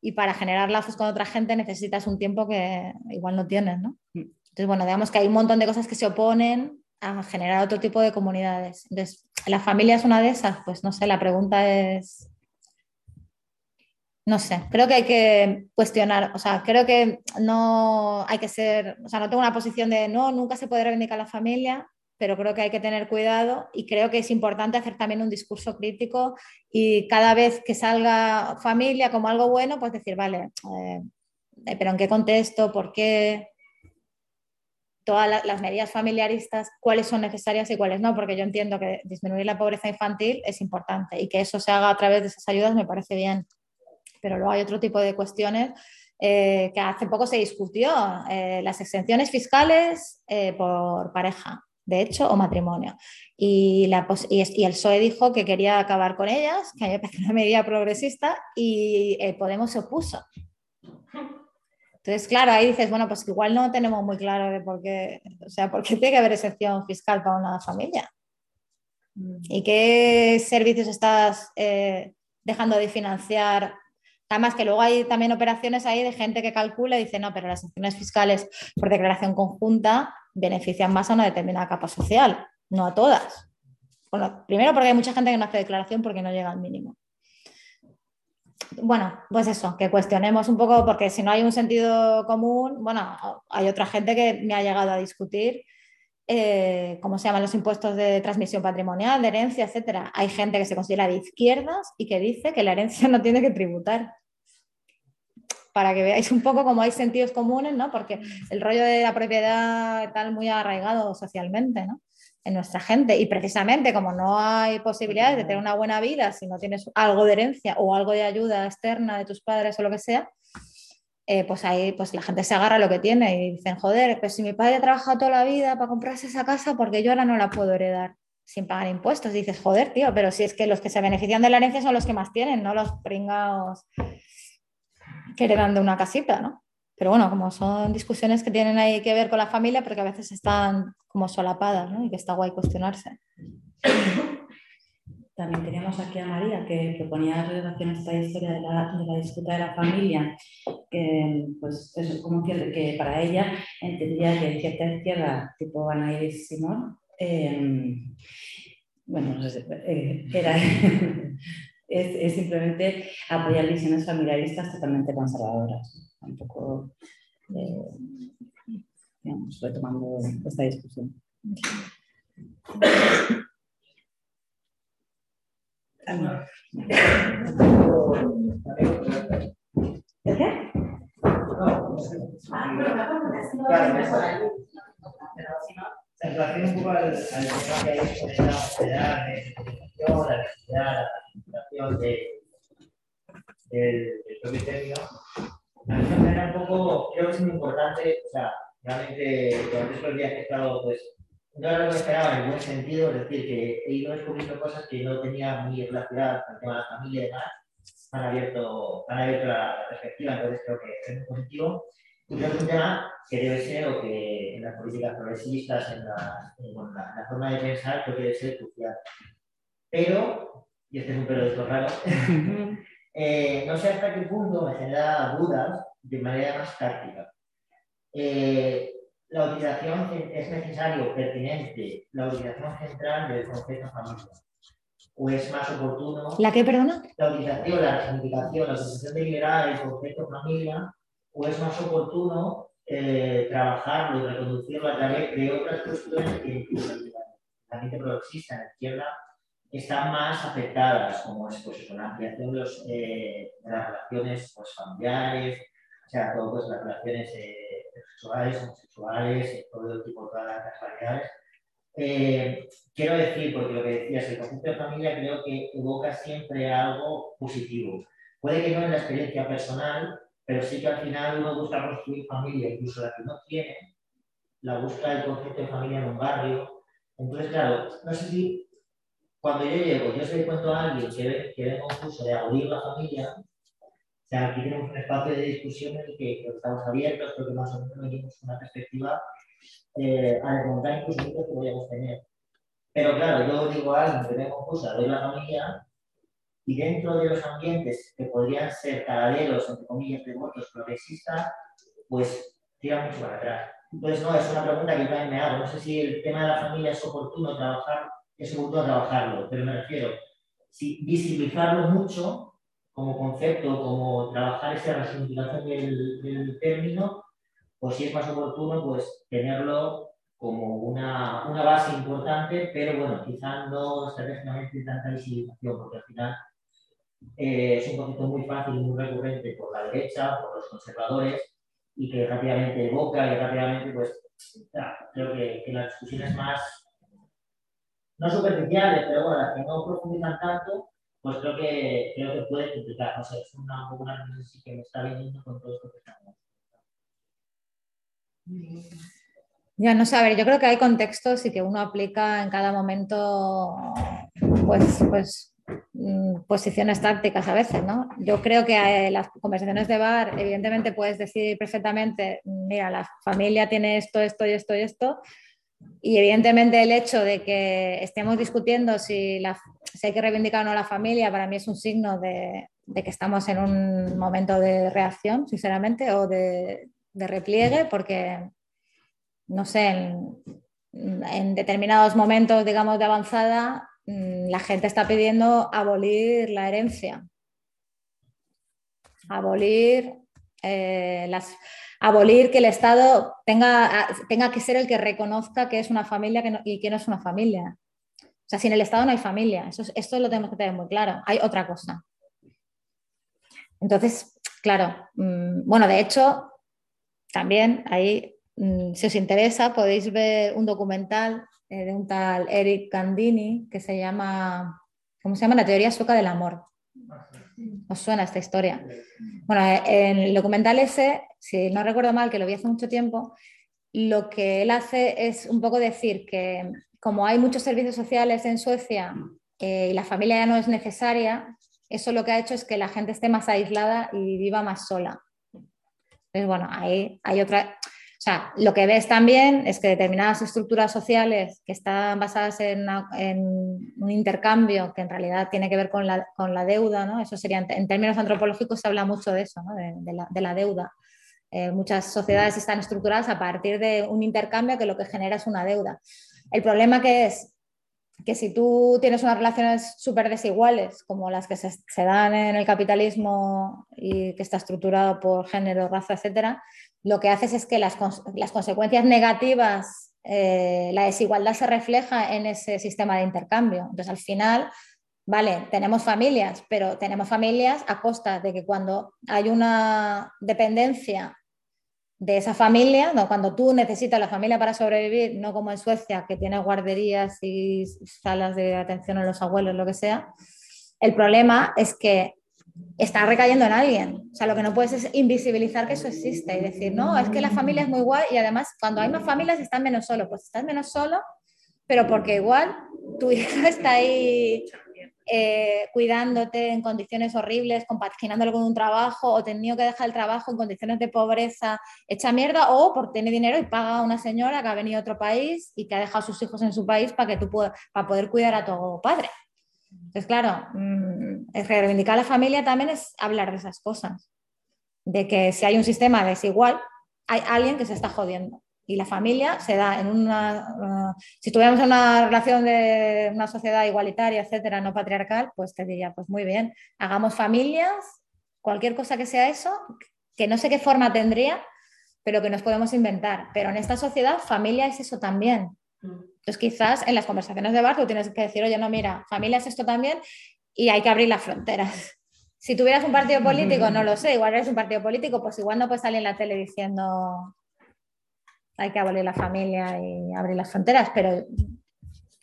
Y para generar lazos con otra gente necesitas un tiempo que igual no tienes, ¿no? Entonces, bueno, digamos que hay un montón de cosas que se oponen a generar otro tipo de comunidades. Entonces, ¿la familia es una de esas? Pues no sé, la pregunta es no sé, creo que hay que cuestionar, o sea, creo que no hay que ser, o sea, no tengo una posición de no, nunca se puede reivindicar la familia, pero creo que hay que tener cuidado y creo que es importante hacer también un discurso crítico y cada vez que salga familia como algo bueno, pues decir, vale, eh, pero ¿en qué contexto? ¿Por qué? todas las medidas familiaristas, cuáles son necesarias y cuáles no, porque yo entiendo que disminuir la pobreza infantil es importante y que eso se haga a través de esas ayudas me parece bien. Pero luego hay otro tipo de cuestiones eh, que hace poco se discutió, eh, las exenciones fiscales eh, por pareja, de hecho, o matrimonio. Y, la, y, el PSOE dijo que quería acabar con ellas, que a mí me parece una medida progresista, y Podemos se opuso. Entonces, claro, ahí dices, bueno, pues igual no tenemos muy claro de por qué, o sea, por qué tiene que haber excepción fiscal para una familia. ¿Y qué servicios estás dejando de financiar Además que luego hay también operaciones ahí de gente que calcula y dice, no, pero las sanciones fiscales por declaración conjunta benefician más a una determinada capa social, no a todas. Bueno, primero porque hay mucha gente que no hace declaración porque no llega al mínimo. Bueno, pues eso, que cuestionemos un poco, porque si no hay un sentido común, bueno, hay otra gente que me ha llegado a discutir eh, cómo se llaman los impuestos de transmisión patrimonial, de herencia, etcétera. Hay gente que se considera de izquierdas y que dice que la herencia no tiene que tributar. Para que veáis un poco cómo hay sentidos comunes, ¿no? Porque el rollo de la propiedad está muy arraigado socialmente, ¿no? En nuestra gente. Y precisamente como no hay posibilidades de tener una buena vida si no tienes algo de herencia o algo de ayuda externa de tus padres o lo que sea, eh, pues ahí pues la gente se agarra lo que tiene y dicen, joder, pues si mi padre ha trabajado toda la vida para comprarse esa casa, porque yo ahora no la puedo heredar sin pagar impuestos. dices, joder, tío, pero si es que los que se benefician de la herencia son los que más tienen, no los pringados que heredan de una casita, ¿no? Pero bueno, como son discusiones que tienen ahí que ver con la familia, porque a veces están como solapadas, ¿no? Y que está guay cuestionarse. También teníamos aquí a María, que proponía relación a esta historia de la, de la, disputa de la familia, que pues eso, como que, que para ella entendía que cierta izquierda, tipo Ana Iris Simón, eh, bueno, eh, era, es, es, simplemente apoyar visiones familiaristas totalmente conservadoras. Un poco, eh, retomando esta discusión. En relación un poco que hay sobre la sociedad, la necesidad, la participación de, del, del propio término, a mí me genera un poco, creo que es muy importante, o sea, realmente durante estos días que he estado pues, no era lo que esperaba en buen sentido, es decir, que he ido descubriendo cosas que no tenía muy relacionadas con el tema de la familia y demás, han abierto, han abierto la, perspectiva, entonces creo que es muy positivo. Y creo que es un tema que debe ser, o que en las políticas progresistas, en la, en la, forma de pensar, creo que debe ser crucial. Pero, y este es un estos raro, eh, no sé hasta qué punto me genera dudas de manera más táctica. Eh, la utilización es necesario, pertinente, la utilización central del concepto familia. ¿O es más oportuno? ¿La qué, perdona? La utilización, la significación, la utilización deliberada del concepto familia, ¿o es más oportuno eh, trabajarlo y reconducirlo a través de otras cuestiones que incluso la mente progresista en la izquierda están más afectadas, como es pues, la ampliación de, los, eh, de las relaciones pues, familiares, o sea, todo, pues, las relaciones eh, sexuales, homosexuales, todo tipo, todas las casualidades. Eh, quiero decir, porque lo que decías, el concepto de familia creo que evoca siempre algo positivo. Puede que no en la experiencia personal, pero sí que al final uno busca construir familia, incluso la que no tiene, la busca el concepto de familia en un barrio. Entonces, claro, no sé si cuando yo llego, yo se le cuento a alguien que ve, que ve confuso de abolir la familia, o sea, aquí tenemos un espacio de discusión en el que, estamos abiertos, pero que más o menos venimos una perspectiva eh, a desmontar incluso que podríamos tener. Pero claro, yo digo a alguien que ve confusa de la familia y dentro de los ambientes que podrían ser paralelos, entre comillas, de votos progresistas, pues tira mucho para atrás. Entonces, no, es una pregunta que yo también me hago. No sé si el tema de la familia es oportuno trabajar, es oportuno trabajarlo, pero me refiero, si visibilizarlo mucho como concepto, como trabajar esa resignificación del, del término, pues si es más oportuno, pues tenerlo como una, una, base importante, pero bueno, quizás no estratégicamente tanta visibilización, porque al final eh, es un concepto muy fácil y muy recurrente por la derecha, por los conservadores, y que rápidamente evoca y rápidamente, pues, creo que, que las discusiones más, no superficiales, pero bueno, las que no profundizan tanto, pues creo que, creo que puede complicar. No sé, es una, una análisis que me está viniendo con todo esto que estamos. Ya no saber, yo creo que hay contextos y que uno aplica en cada momento, pues, pues mm, posiciones tácticas a veces, ¿no? Yo creo que eh, las conversaciones de bar, evidentemente puedes decir perfectamente, mira, la familia tiene esto, esto y esto y esto, y evidentemente el hecho de que estemos discutiendo si, la, hay que reivindicar o no la familia, para mí es un signo de, que estamos en un momento de reacción, sinceramente, o de, repliegue, porque, no sé, en, determinados momentos, digamos, de avanzada, mm, la gente está pidiendo abolir la herencia, abolir eh, las abolir que el Estado tenga, tenga que ser el que reconozca que es una familia y que no es una familia. O sea, sin el Estado no hay familia. Esto lo tenemos que tener muy claro. Hay otra cosa. Entonces, claro, mm, bueno, de hecho, también ahí, mm, si os interesa, podéis ver un documental eh, de un tal Eric Candini que se llama, ¿cómo se llama? La teoría sueca del amor. ¿Os suena esta historia? Bueno, en el documental ese, si no recuerdo mal, que lo vi hace mucho tiempo, lo que él hace es un poco decir que como hay muchos servicios sociales en Suecia eh, y la familia ya no es necesaria, eso lo que ha hecho es que la gente esté más aislada y viva más sola. Entonces, bueno, ahí hay otra, sea, lo que ves también es que determinadas estructuras sociales que están basadas en, un intercambio que en realidad tiene que ver con la, deuda, ¿no? Eso sería, en términos antropológicos se habla mucho de eso, ¿no? de, la, deuda. Eh, muchas sociedades están estructuradas a partir de un intercambio que lo que genera es una deuda. El problema que es que si tú tienes unas relaciones súper desiguales, como las que se, se, dan en el capitalismo y que está estructurado por género, raza, etcétera, lo que haces es que las, consecuencias negativas, eh, la desigualdad se refleja en ese sistema de intercambio. Entonces, al final, vale, tenemos familias, pero tenemos familias a costa de que cuando hay una dependencia de esa familia, ¿no? cuando tú necesitas la familia para sobrevivir, no como en Suecia, que tiene guarderías y salas de atención a los abuelos, lo que sea, el problema es que está recayendo en alguien. O sea, lo que no puedes es invisibilizar que eso existe y decir, no, es que la familia es muy guay y además cuando hay más familias estás menos solo. Pues estás menos solo, pero porque igual tu hijo está ahí eh, cuidándote en condiciones horribles, compaginándolo con un trabajo o tenido que dejar el trabajo en condiciones de pobreza hecha mierda o por tener dinero y paga a una señora que ha venido a otro país y que ha dejado a sus hijos en su país para que tú puedas, para poder cuidar a tu padre. Entonces, claro, mm, reivindicar a la familia también es hablar de esas cosas, de que si hay un sistema desigual, hay alguien que se está jodiendo. Y la familia se da en una... Uh, si tuviéramos una relación de una sociedad igualitaria, etcétera, no patriarcal, pues te diría, pues muy bien, hagamos familias, cualquier cosa que sea eso, que no sé qué forma tendría, pero que nos podemos inventar. Pero en esta sociedad, familia es eso también. Entonces, quizás en las conversaciones de bar tú tienes que decir, oye, no, mira, familia es esto también y hay que abrir las fronteras. Si tuvieras un partido político, no lo sé, igual eres un partido político, pues igual no puedes salir en la tele diciendo hay que abolir la familia y abrir las fronteras, pero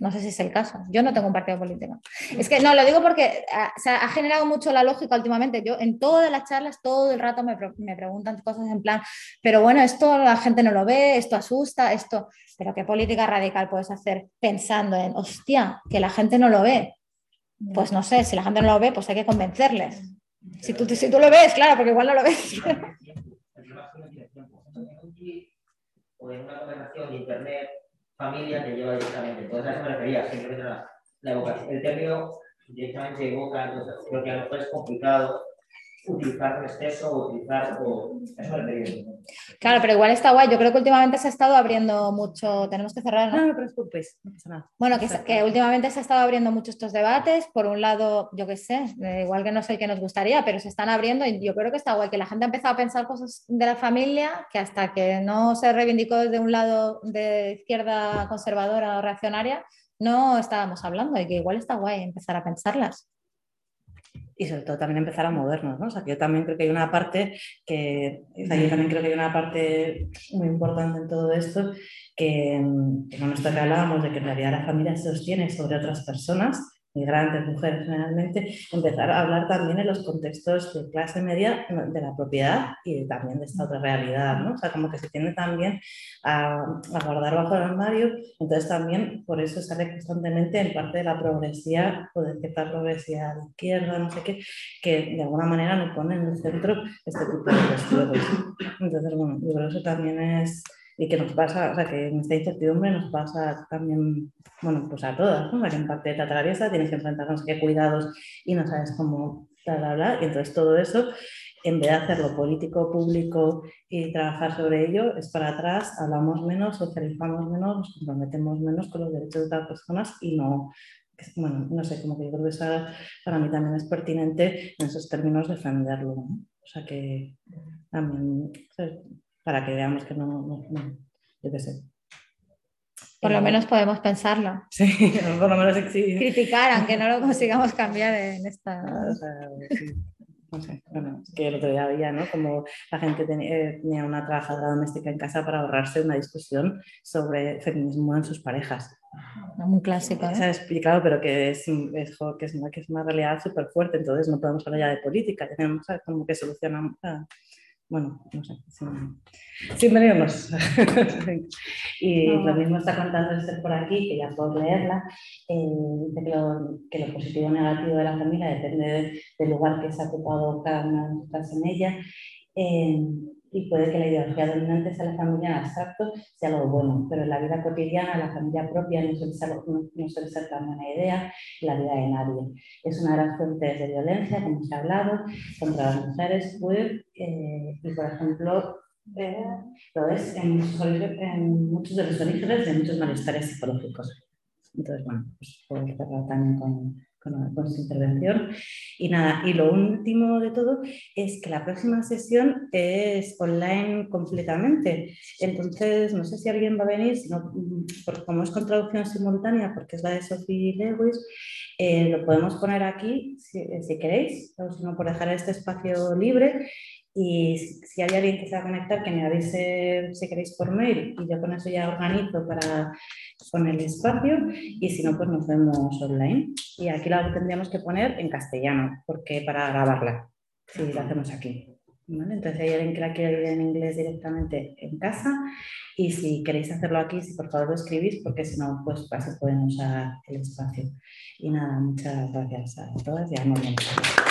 no sé si es el caso. Yo no tengo un partido político. Es que no, lo digo porque ah, se ha generado mucho la lógica últimamente. Yo en todas las charlas, todo el rato me, me, preguntan cosas en plan, pero bueno, esto la gente no lo ve, esto asusta, esto, pero ¿qué política radical puedes hacer pensando en, hostia, que la gente no lo ve? Pues no sé, si la gente no lo ve, pues hay que convencerles. Si tú, si tú lo ves, claro, porque igual no lo ves. o en una conversación de internet familia te lleva directamente. Entonces a eso me refería, simplemente la, la evocación. El término directamente evoca, entonces creo que a lo mejor es complicado utilizar con exceso o utilizar o eso refería. Claro, pero igual está guay. Yo creo que últimamente se ha estado abriendo mucho. Tenemos que cerrar. ¿no? No, no preocupes, no pasa nada. Bueno, que, que, últimamente se ha estado abriendo mucho estos debates. Por un lado, yo qué sé, igual que no sé que nos gustaría, pero se están abriendo y yo creo que está guay que la gente ha empezado a pensar cosas de la familia que hasta que no se reivindicó desde un lado de izquierda conservadora o reaccionaria, no estábamos hablando y que igual está guay empezar a pensarlas. Y sobre todo también empezar a movernos, ¿no? O sea, yo también creo que hay una parte que, o sea, yo también creo que hay una parte muy importante en todo esto que, que con esto que hablábamos de que en realidad la familia se sostiene sobre otras personas migrantes, mujeres generalmente, empezar a hablar también en los contextos de clase media de la propiedad y también de esta otra realidad, ¿no? O sea, como que se tiende también a, a guardar bajo el armario, entonces también por eso sale constantemente en parte de la progresía o de cierta progresía de izquierda, no sé qué, que de alguna manera nos pone en el centro este tipo de cuestiones. Entonces, bueno, yo creo que eso también es y que nos pasa, o sea, que en esta incertidumbre nos pasa también, bueno, pues a todas, ¿no? En parte te atraviesa, tienes que enfrentarnos qué cuidados y no sabes cómo, bla, bla, bla. Y entonces todo eso, en vez de hacerlo político, público y trabajar sobre ello, es para atrás, hablamos menos, socializamos menos, nos comprometemos menos con los derechos de otras personas y no, bueno, no sé, como que yo creo que eso para mí también es pertinente en esos términos defenderlo, ¿no? O sea que también, para que veamos que no, no, no yo qué sé. Por lo menos podemos pensarlo. Sí, por lo menos sí. Criticar, aunque no lo consigamos cambiar en esta... O sea, sí. No sé, bueno, es que el otro día había, ¿no? Como la gente tenía, tenía una trabajadora doméstica en casa para ahorrarse una discusión sobre feminismo en sus parejas. Un clásico. ¿eh? Se ha explicado, pero que es, es, que es, una, que es una realidad súper fuerte, entonces no podemos hablar ya de política, tenemos como que solucionar bueno, no sé, sin, sin veremos. y no. lo mismo está contando Esther por aquí, que ya puedo leerla, eh, de que, lo, que lo, positivo o negativo de la familia depende de, del lugar que se ha ocupado cada una de nosotras en ella. Eh, y puede que la ideología dominante sea la familia en abstracto sea algo bueno, pero en la vida cotidiana la familia propia no suele ser, no, suele ser tan buena idea la vida de nadie. Es una de las fuentes de violencia, como se ha hablado, contra las mujeres eh, y, por ejemplo, eh, lo es en muchos, en muchos, de los orígenes de muchos malestares psicológicos. Entonces, bueno, pues puedo cerrar también con, con, con, su intervención. Y nada, y lo último de todo es que la próxima sesión es online completamente. Entonces, no sé si alguien va a venir, sino, porque como es con traducción simultánea, porque es la de Sophie Lewis, eh, lo podemos poner aquí si, si queréis, o si no, por dejar este espacio libre. Y si hay alguien que se va a conectar, que me avise si queréis por mail y yo con eso ya organizo para con el espacio y si no, pues nos vemos online. Y aquí la tendríamos que poner en castellano, porque para grabarla, si la hacemos aquí. ¿Vale? Entonces, hay alguien que la quiere ir en inglés directamente en casa y si queréis hacerlo aquí, si por favor lo escribís, porque si no, pues así pueden usar el espacio. Y nada, muchas gracias a todas y a.